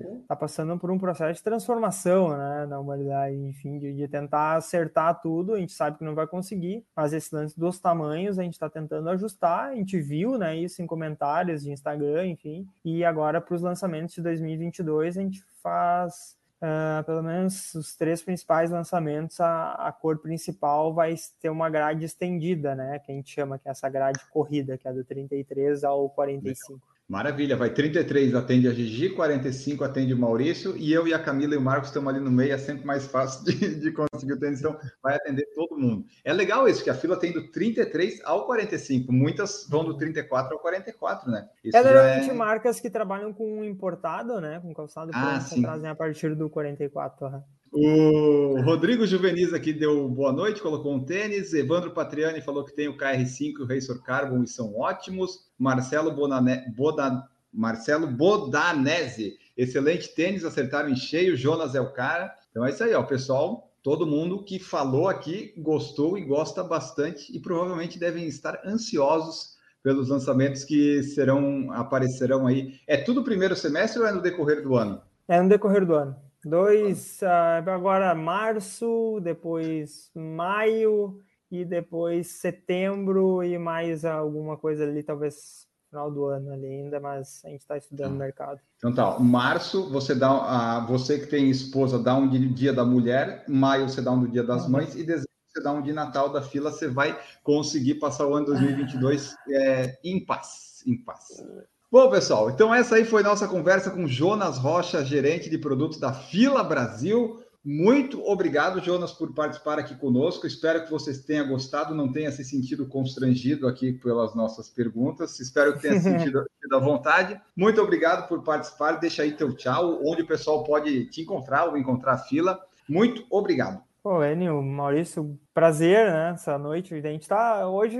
está tá passando por um processo de transformação, né, na humanidade, enfim, de, de, tentar acertar tudo. A gente sabe que não vai conseguir, mas esse lance dos tamanhos a gente está tentando ajustar. A gente viu, né, isso em comentários de Instagram, enfim, e agora para os lançamentos de 2022 a gente faz Uh, pelo menos os três principais lançamentos, a, a, cor principal vai ter uma grade estendida, né? Que a gente chama que é essa grade corrida, que é do 33 ao 45.
Maravilha, vai 33 atende a Gigi, 45 atende o Maurício, e eu e a Camila e o Marcos estamos ali no meio, é sempre mais fácil de, de conseguir o tênis, então vai atender todo mundo. É legal isso, que a fila tem do 33 ao 45, muitas vão do 34 ao 44, né? Isso
é geralmente é... marcas que trabalham com importado, né? Com calçado
ah,
que trazem a partir do 44. Uhum.
O Rodrigo Juvenis aqui deu boa noite, colocou um tênis. Evandro Patriani falou que tem o KR5 e o Racer Carbon e são ótimos. Marcelo, Bonane... Boda... Marcelo Bodanese, excelente tênis, acertaram em cheio. Jonas é o cara. Então é isso aí, ó, pessoal. Todo mundo que falou aqui gostou e gosta bastante e provavelmente devem estar ansiosos pelos lançamentos que serão aparecerão aí. É tudo primeiro semestre ou é no decorrer do ano?
É no decorrer do ano. Dois, uh, agora março, depois maio e depois setembro e mais alguma coisa ali, talvez final do ano ali ainda, mas a gente está estudando o tá. mercado.
Então tá, março você dá, a você que tem esposa dá um dia da mulher, maio você dá um do dia das mães e dezembro você dá um de Natal da fila, você vai conseguir passar o ano 2022 é, em paz, em paz. Bom, pessoal, então essa aí foi nossa conversa com Jonas Rocha, gerente de produtos da Fila Brasil. Muito obrigado, Jonas, por participar aqui conosco. Espero que vocês tenham gostado, não tenha se sentido constrangido aqui pelas nossas perguntas. Espero que tenha sentido à vontade. Muito obrigado por participar. Deixa aí teu tchau, onde o pessoal pode te encontrar ou encontrar a fila. Muito obrigado.
Pô, Enio, Maurício, prazer, né? Essa noite. A gente tá. Hoje,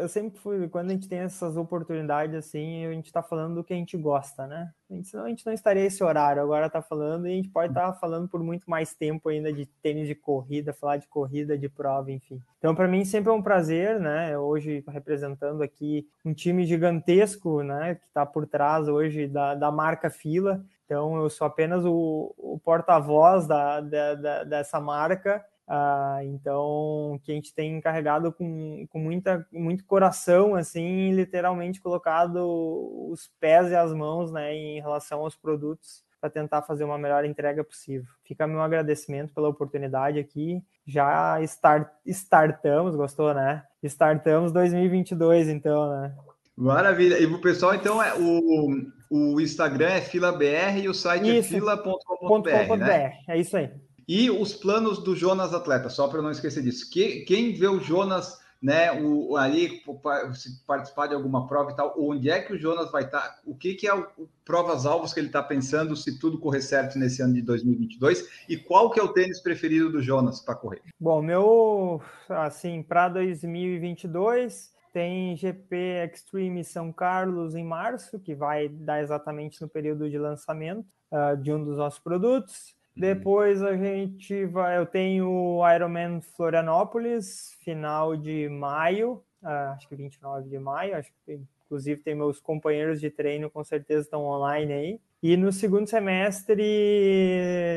eu sempre fui. Quando a gente tem essas oportunidades assim, a gente tá falando do que a gente gosta, né? A gente, senão a gente não estaria esse horário. Agora tá falando e a gente pode estar tá falando por muito mais tempo ainda de tênis de corrida, falar de corrida, de prova, enfim. Então, para mim, sempre é um prazer, né? Hoje, representando aqui um time gigantesco, né? Que tá por trás hoje da, da marca Fila. Então, eu sou apenas o, o porta-voz da, da, da, dessa marca. Ah, então, que a gente tem encarregado com, com muita, muito coração, assim, literalmente colocado os pés e as mãos né, em relação aos produtos para tentar fazer uma melhor entrega possível. Fica meu agradecimento pela oportunidade aqui. Já start, startamos, gostou, né? Startamos 2022, então, né?
Maravilha. E o pessoal, então, é o, o Instagram é filabr e o site é isso. é fila.com.br. Né?
É isso aí.
E os planos do Jonas Atleta, só para não esquecer disso. Que, quem vê o Jonas, né, o, ali, se participar de alguma prova e tal, onde é que o Jonas vai estar? Tá? O que, que é o, o provas-alvos que ele está pensando, se tudo correr certo nesse ano de 2022? E qual que é o tênis preferido do Jonas para correr?
Bom, meu, assim, para 2022 tem GP Extreme São Carlos em março, que vai dar exatamente no período de lançamento uh, de um dos nossos produtos. Uhum. Depois a gente vai. Eu tenho o Ironman Florianópolis, final de maio, uh, acho que 29 de maio. Acho que inclusive tem meus companheiros de treino, com certeza estão online aí. E no segundo semestre,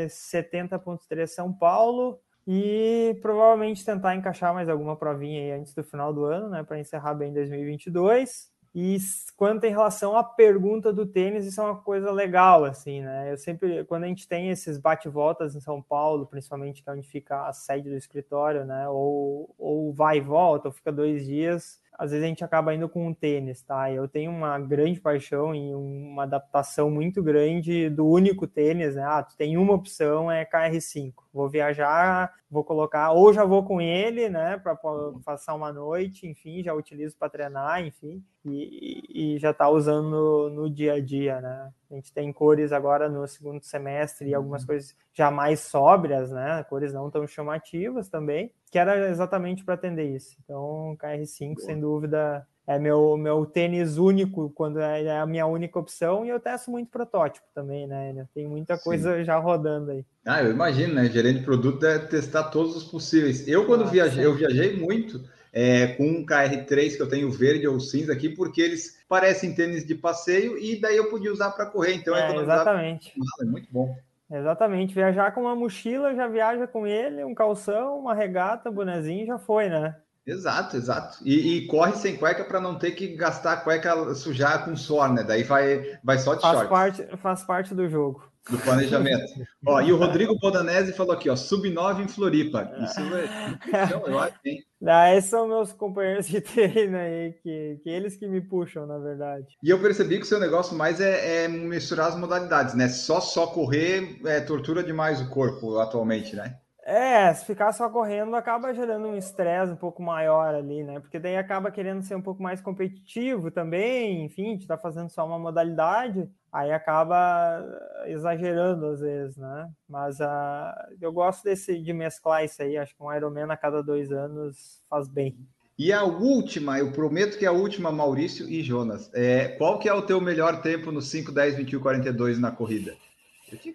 70.3 São Paulo, e provavelmente tentar encaixar mais alguma provinha aí antes do final do ano, né, para encerrar bem 2022. E quanto em relação à pergunta do tênis, isso é uma coisa legal, assim, né? Eu sempre, quando a gente tem esses bate-voltas em São Paulo, principalmente que é onde fica a sede do escritório, né? Ou, ou vai e volta, ou fica dois dias, às vezes a gente acaba indo com um tênis, tá? Eu tenho uma grande paixão e uma adaptação muito grande do único tênis, né? Ah, tu tem uma opção, é KR5. Vou viajar, vou colocar, ou já vou com ele, né, para passar uma noite, enfim, já utilizo para treinar, enfim, e, e já tá usando no, no, dia a dia, né? A gente tem cores agora no segundo semestre e algumas uhum. coisas já mais sóbrias, né? Cores não tão chamativas também, que era exatamente para atender isso. Então, KR5, Boa. sem dúvida, é meu, meu tênis único, quando é, é a minha única opção, e eu testo muito protótipo também, né? Tem muita coisa Sim. já rodando aí.
Ah, eu imagino, né? Gerente de produto é testar todos os possíveis. Eu, quando ah, viajei, eu viajei muito é, com um KR3 que eu tenho verde ou cinza aqui, porque eles parecem tênis de passeio e daí eu podia usar para correr. Então,
é, exatamente.
É muito bom.
Exatamente, viajar com uma mochila, já viaja com ele, um calção, uma regata, bonezinho, já foi, né?
Exato, exato. E, e corre sem cueca para não ter que gastar a cueca sujar com suor, né? Daí vai, vai só de
faz
shorts.
Parte, faz parte do jogo.
Do planejamento. ó, e o Rodrigo Bodanese falou aqui, ó, sub-9 em Floripa. Isso é, eu acho, hein?
Ah, esses são meus companheiros de treino aí, que, que eles que me puxam, na verdade.
E eu percebi que o seu negócio mais é, é misturar as modalidades, né? Só só correr é, tortura demais o corpo atualmente, né?
É, se ficar só correndo acaba gerando um estresse um pouco maior ali, né? Porque daí acaba querendo ser um pouco mais competitivo também, enfim, de estar tá fazendo só uma modalidade, aí acaba exagerando às vezes, né? Mas uh, eu gosto desse de mesclar isso aí, acho que um Ironman a cada dois anos faz bem.
E a última, eu prometo que é a última, Maurício e Jonas. É, qual que é o teu melhor tempo no 5, 10, 21, 42 na corrida?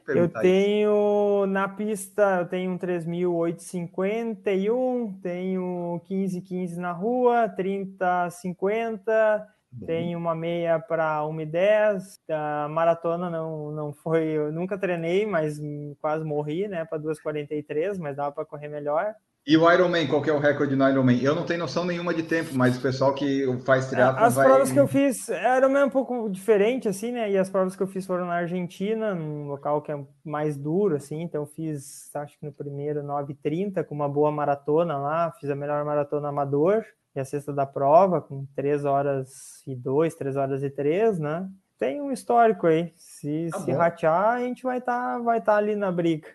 Eu, eu tenho isso. na pista, eu tenho um 3.851, tenho 15,15 na rua, 30,50, tenho uma meia para 1,10. A maratona não, não foi, eu nunca treinei, mas quase morri, né, para 2,43, mas dava para correr melhor.
E o Ironman, qual que é o recorde no Ironman? Eu não tenho noção nenhuma de tempo, mas o pessoal que faz triatlo
As vai... provas que eu fiz, é um pouco diferente, assim, né? E as provas que eu fiz foram na Argentina, num local que é mais duro, assim. Então eu fiz, acho que no primeiro 9,30, com uma boa maratona lá. Fiz a melhor maratona amador e a sexta da prova, com 3 horas e 2, 3 horas e 3, né? Tem um histórico aí. Se, tá se ratear, a gente vai estar tá, vai tá ali na briga.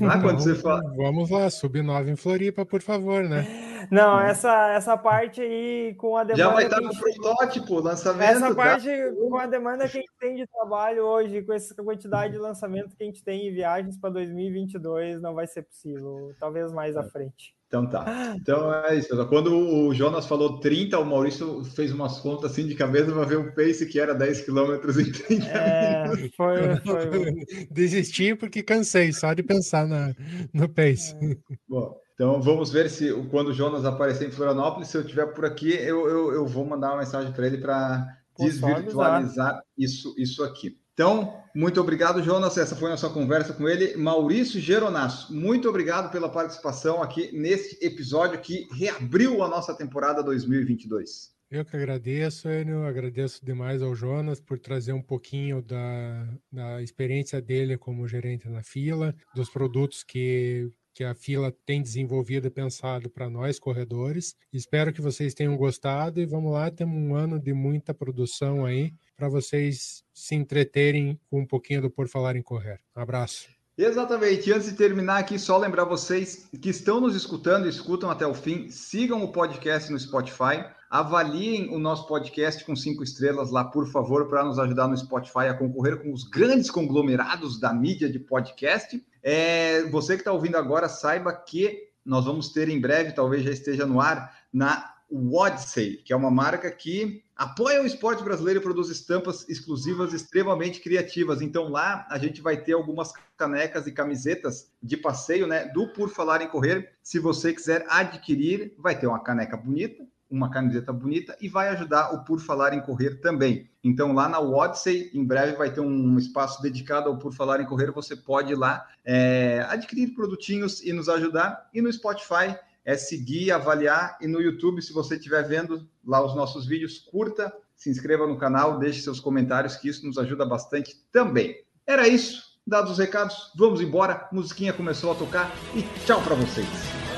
Ah, quando você fala.
Vamos lá, sub-9 em Floripa, por favor, né?
Não, essa, essa parte aí com a demanda.
Já vai estar no protótipo, lançamento.
Essa tá? parte com a demanda que a gente tem de trabalho hoje, com essa quantidade de lançamento que a gente tem em viagens para 2022, não vai ser possível. Talvez mais à é. frente.
Então tá. Então é isso. Quando o Jonas falou 30, o Maurício fez umas contas assim de cabeça para ver o pace que era 10 km em 30
é, minutos. Foi, foi...
Desisti porque cansei só de pensar na, no pace. É.
Bom, então vamos ver se quando o Jonas aparecer em Florianópolis, se eu estiver por aqui, eu, eu, eu vou mandar uma mensagem para ele para desvirtualizar isso, isso aqui. Então, muito obrigado, Jonas. Essa foi a nossa conversa com ele. Maurício Geronasso, muito obrigado pela participação aqui neste episódio que reabriu a nossa temporada 2022.
Eu que agradeço, Enio, agradeço demais ao Jonas por trazer um pouquinho da, da experiência dele como gerente na fila, dos produtos que que a fila tem desenvolvido e pensado para nós, corredores. Espero que vocês tenham gostado e vamos lá, temos um ano de muita produção aí para vocês se entreterem com um pouquinho do Por Falar em Correr. Um abraço.
Exatamente. Antes de terminar aqui, só lembrar vocês que estão nos escutando, escutam até o fim, sigam o podcast no Spotify, avaliem o nosso podcast com cinco estrelas lá, por favor, para nos ajudar no Spotify a concorrer com os grandes conglomerados da mídia de podcast. É, você que está ouvindo agora, saiba que nós vamos ter em breve, talvez já esteja no ar, na Wodsey, que é uma marca que apoia o esporte brasileiro e produz estampas exclusivas extremamente criativas. Então lá a gente vai ter algumas canecas e camisetas de passeio, né, do Por Falar em Correr. Se você quiser adquirir, vai ter uma caneca bonita, uma camiseta bonita e vai ajudar o Por Falar em Correr também. Então, lá na Odyssey, em breve vai ter um espaço dedicado ao Por Falar em Correr. Você pode ir lá é, adquirir produtinhos e nos ajudar. E no Spotify é seguir, avaliar e no YouTube, se você estiver vendo lá os nossos vídeos, curta, se inscreva no canal, deixe seus comentários, que isso nos ajuda bastante também. Era isso, dados os recados, vamos embora, musiquinha começou a tocar e tchau para vocês.